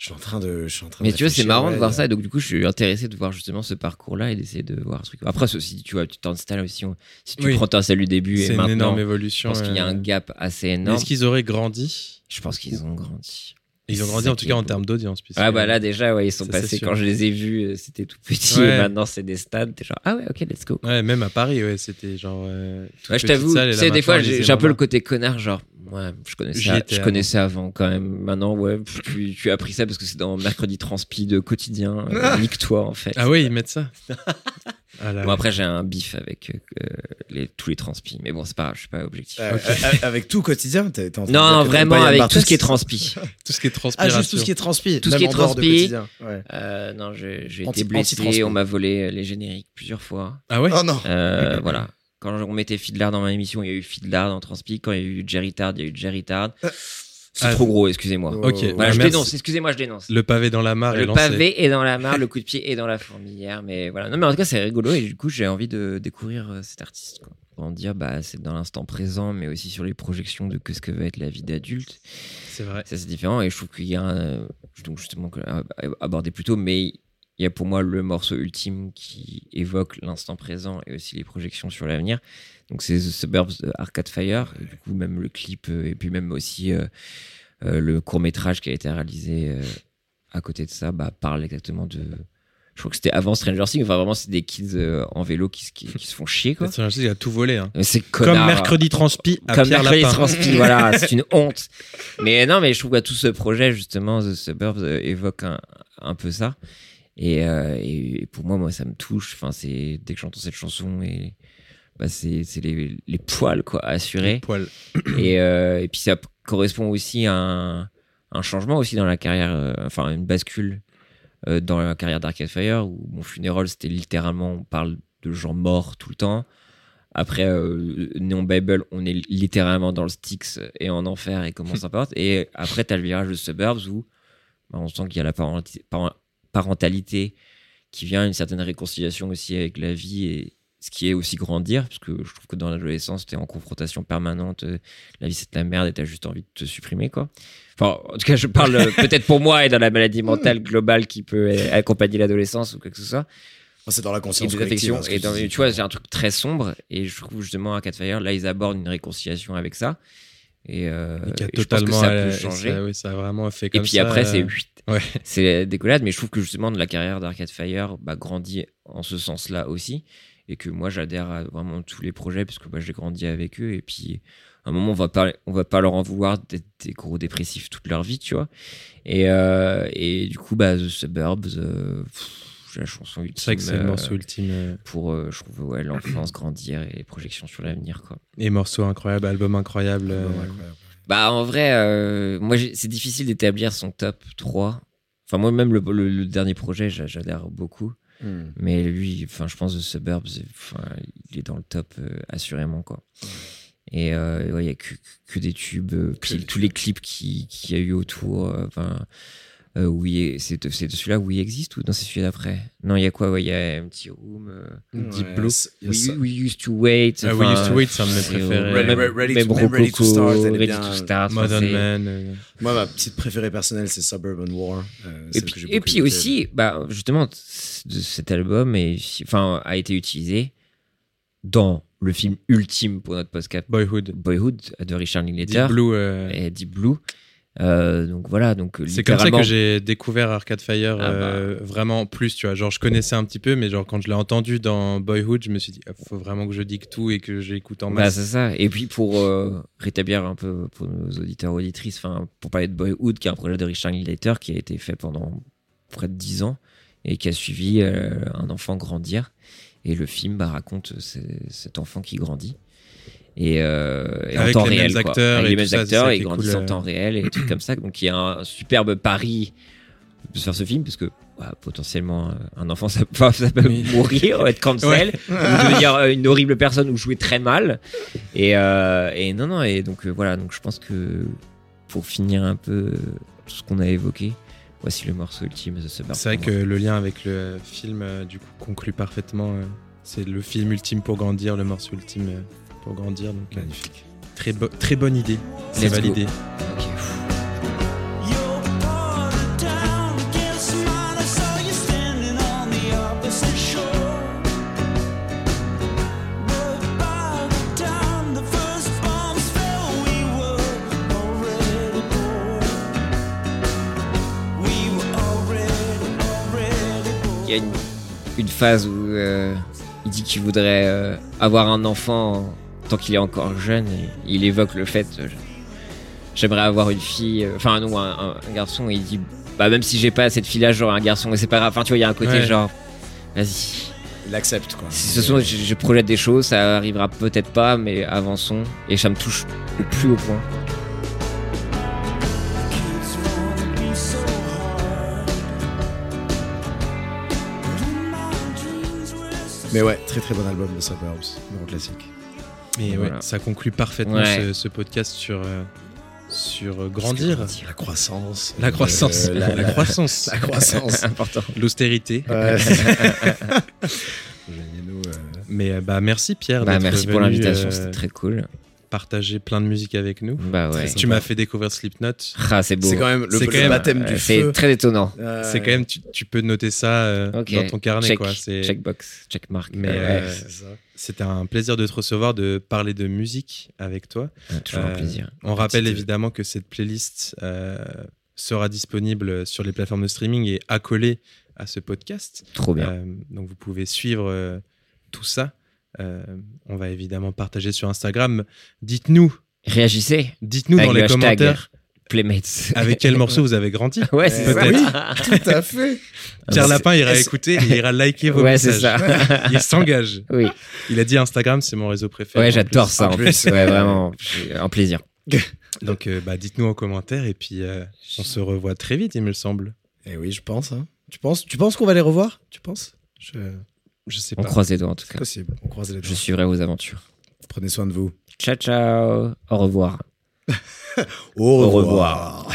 je suis en train de. Je suis en train Mais de tu vois, c'est marrant ouais, de voir ça, et donc du coup, je suis intéressé de voir justement ce parcours-là et d'essayer de voir ce truc. Après, ceci, tu vois, tu t'installes aussi. Si tu Oui. prends ta salut début et C'est une maintenant, énorme je évolution. pense qu'il y a euh. un gap assez énorme. Est-ce qu'ils auraient grandi? Je pense qu'ils ont grandi. Ils ont grandi en tout cas en termes d'audience. puisque- Ah bah là déjà ouais ils sont passés quand je les ai vus euh, c'était tout petit Ouais. et maintenant c'est des stades t'es genre ah ouais ok let's go Ouais, même à Paris, ouais, c'était genre. euh, ouais, je t'avoue tu sais des fois j'ai un peu le aiment côté connard genre ouais je connaissais je connaissais avant quand même maintenant ouais tu as appris ça parce que c'est dans mercredi transpi de quotidien euh, nique-toi en fait Ah ouais, ils mettent ça. Ah là bon après j'ai un bif avec euh, les, tous les transpi mais bon c'est pas grave je suis pas objectif Euh, euh, avec tout quotidien en train non non vraiment avec Bartos- tout ce qui est transpi Tout ce qui est Ah, juste tout ce qui est transpi. Tout ce qui est transpi. Ouais. Euh, non j'ai été blessé on m'a volé les génériques plusieurs fois Ah ouais? Oh non. Euh, voilà. Quand on mettait Fiddler dans ma émission, il y a eu Fiddler dans Transpi. Quand il y a eu Jerry Tard, il y a eu Jerry Tard. C'est Ah, trop gros, excusez-moi. Ok, Voilà, bah, je merci. dénonce, excusez-moi, je dénonce. Le pavé dans la mare est Le lancé. pavé est dans la mare, le coup de pied est dans la fourmilière, mais voilà. Non, mais en tout cas, c'est rigolo et du coup, j'ai envie de découvrir euh, cet artiste. Quoi. Pour en dire, bah, c'est dans l'instant présent, mais aussi sur les projections de que ce que va être la vie d'adulte. C'est vrai. Ça, c'est différent et je trouve qu'il y a un, euh, donc justement aborder plus tôt, mais il y a pour moi le morceau ultime qui évoque l'instant présent et aussi les projections sur l'avenir. Donc c'est The Suburbs de Arcade Fire, et du coup même le clip euh, et puis même aussi euh, euh, le court métrage qui a été réalisé euh, à côté de ça bah, parle exactement de. Je crois que c'était avant Stranger Things. Enfin vraiment c'est des kids en vélo qui, se- qui, qui se font chier quoi. Un il a tout volé. hein. C'est Comme mercredi transpi à Comme Pierre mercredi Lapin. transpi, voilà, c'est une honte. Mais non, mais je trouve que tout ce projet, justement, The Suburbs, évoque un, un peu ça. Et, euh, et pour moi, moi, ça me touche. Enfin, c'est dès que j'entends cette chanson et bah, c'est c'est les, les poils quoi, assurés. Et, euh, et puis ça correspond aussi à un, un changement aussi dans la carrière, euh, enfin une bascule dans la carrière d'Arcade Fire où mon funéral c'était littéralement on parle de gens morts tout le temps. Après Neon Bible, on est littéralement dans le Styx et en enfer et comment ça porte. Et après t'as le virage de Suburbs où bah, on sent qu'il y a la parenti- par- parentalité qui vient, une certaine réconciliation aussi avec la vie et ce qui est aussi grandir, parce que je trouve que dans l'adolescence, tu es en confrontation permanente, euh, la vie c'est de la merde et tu as juste envie de te supprimer, quoi. Enfin, en tout cas, je parle euh, peut-être pour moi et dans la maladie mentale globale qui peut accompagner l'adolescence ou quoi que ce soit. C'est dans la Et conscience des collective. hein, Et dans- dis. tu vois, c'est un truc très sombre et je trouve justement à Cat Fire, là, ils abordent une réconciliation avec ça. Et, euh, Et qui a et je pense que ça peut changer. ça, oui, ça a vraiment fait Et comme puis ça, après, c'est euh, ouais. C'est décollade, mais je trouve que justement de la carrière d'Arcade Fire bah, grandit en ce sens-là aussi. Et que moi, j'adhère à vraiment tous les projets, parce que bah, j'ai grandi avec eux. Et puis, à un moment, on va pas, on va pas leur en vouloir d'être des gros dépressifs toute leur vie, tu vois. Et, euh, et du coup, bah, The Suburbs, euh, pff, la chanson ultime. C'est vrai que c'est le euh, morceau ultime. euh, Pour, euh, je trouve, ouais, l'enfance, grandir et les projections sur l'avenir, quoi. Et morceau incroyable, album incroyable. euh, Ouais, incroyable. Bah en vrai, euh, moi c'est difficile d'établir son top 3. Enfin moi même le, le- le dernier projet, j'a- j'adhère beaucoup. Hmm. Mais lui, enfin je pense The Suburbs, enfin, il est dans le top euh, assurément quoi. Et euh, ouais, il y a que, que des tubes, euh, tous les clips qui- qu'il y a eu autour. euh, Enfin, euh, oui, c'est de, c'est de celui-là où il existe ou non c'est celui d'après? Non, il y a quoi? Ouais, Il y a Empty Room. euh, Deep Ouais, Blue. y a we. We Used to Wait. Ah, We Used to Wait, c'est un de mes c'est- préférés. Même, Ready- Ready même to- même Ready to Rococo, Start, Ready bien. to Start. enfin, Modern Man. euh, Moi, ma petite préférée personnelle, c'est Suburban War. euh, Et puis, et puis aussi, bah, justement, de cet album est, enfin, a été utilisé dans le film ultime pour notre podcast Boyhood. Boyhood de Richard Linklater Deep Blue. euh, et Deep Blue. Euh, donc voilà, donc C'est comme ça que j'ai découvert Arcade Fire Ah bah. euh, vraiment plus, tu vois. Genre, je connaissais un petit peu, mais genre, quand je l'ai entendu dans Boyhood, je me suis dit, il faut vraiment que je digue tout et que j'écoute en Bah, masse. c'est ça. Et puis pour euh, rétablir un peu pour nos auditeurs auditrices, enfin pour parler de Boyhood, qui est un projet de Richard Linklater qui a été fait pendant près de 10 ans et qui a suivi euh, un enfant grandir. Et le film bah, raconte ce- cet enfant qui grandit. Et, euh, et en temps les mêmes réel, quoi. acteurs Avec et les mêmes acteurs ça et grandissent cool, en euh. temps réel et des trucs comme ça. Donc il y a un superbe pari de faire ce film parce que bah, potentiellement euh, un enfant ça, peut Oui. mourir, être cancel, ou devenir euh, une horrible personne ou jouer très mal. Et, euh, et non, non, et donc euh, voilà, donc je pense que pour finir un peu euh, tout ce qu'on a évoqué, voici le morceau ultime de ce. C'est vrai que le lien avec le film, euh, du coup, conclut parfaitement. euh, c'est le film ultime pour grandir, le morceau ultime euh, pour grandir. Donc, euh, Magnifique. très, bo- très bonne idée. C'est go. validé. Il y a une, une phase où euh, il dit qu'il voudrait euh, avoir un enfant tant qu'il est encore jeune et il évoque le fait euh, j'aimerais avoir une fille, euh, enfin non, un, un- un garçon et il dit bah même si j'ai pas cette fille là, j'aurai un garçon et c'est pas grave. Enfin tu vois, il y a un côté Ouais. genre vas-y. Il accepte, quoi. Si ce sont, je, je projette des choses, ça arrivera peut-être pas, mais avançons. Et ça me touche au plus haut point. Mais ouais, très très bon album de Suburbs, grand classique. Et ouais, ça conclut parfaitement Ouais. ce, ce podcast sur, euh, sur euh, grandir. La croissance. La croissance. Euh, la, la, la- croissance. la croissance. Important. L'austérité. Ouais. Mais bah, merci Pierre. Bah, merci pour l'invitation, euh, c'était très cool. Partager plein de musique avec nous. Bah ouais. Tu m'as fait découvrir Slipknot. Ah, c'est beau. C'est quand même le, C'est quand même- baptême Euh, du C'est feu. très étonnant. Euh, C'est quand même, tu, tu peux noter ça euh, dans ton carnet. check, quoi. C'est- checkbox, checkmark. Mais, Ouais, euh, c'est. C'était un plaisir de te recevoir, de parler de musique avec toi. Ah, toujours un plaisir. On rappelle Petite- évidemment que cette playlist euh, sera disponible sur les plateformes de streaming et accolée à ce podcast. Trop bien. Euh, donc vous pouvez suivre euh, tout ça. Euh, on va évidemment partager sur Instagram. Dites-nous, Réagissez. dites-nous dans le les commentaires Playmates. Avec quel morceau vous avez grandi Ouais, c'est ça. Oui, tout à fait. Pierre Lapin ira écouter et il ira liker vos Ouais, c'est messages. ça. Il s'engage. Oui. Il a dit Instagram, c'est mon réseau préféré. Ouais, j'adore ça. En plus, ouais, vraiment. Un plaisir. Donc, euh, bah, dites-nous en commentaire et puis euh, on se revoit très vite, il me semble. Eh oui, je pense. hein. Tu penses, tu penses qu'on va les revoir? Tu penses? Je... Je sais On pas. croise les doigts en tout cas. possible. On croise les doigts. Je suivrai vos aventures. Prenez soin de vous. Ciao, ciao. Au revoir. Au revoir.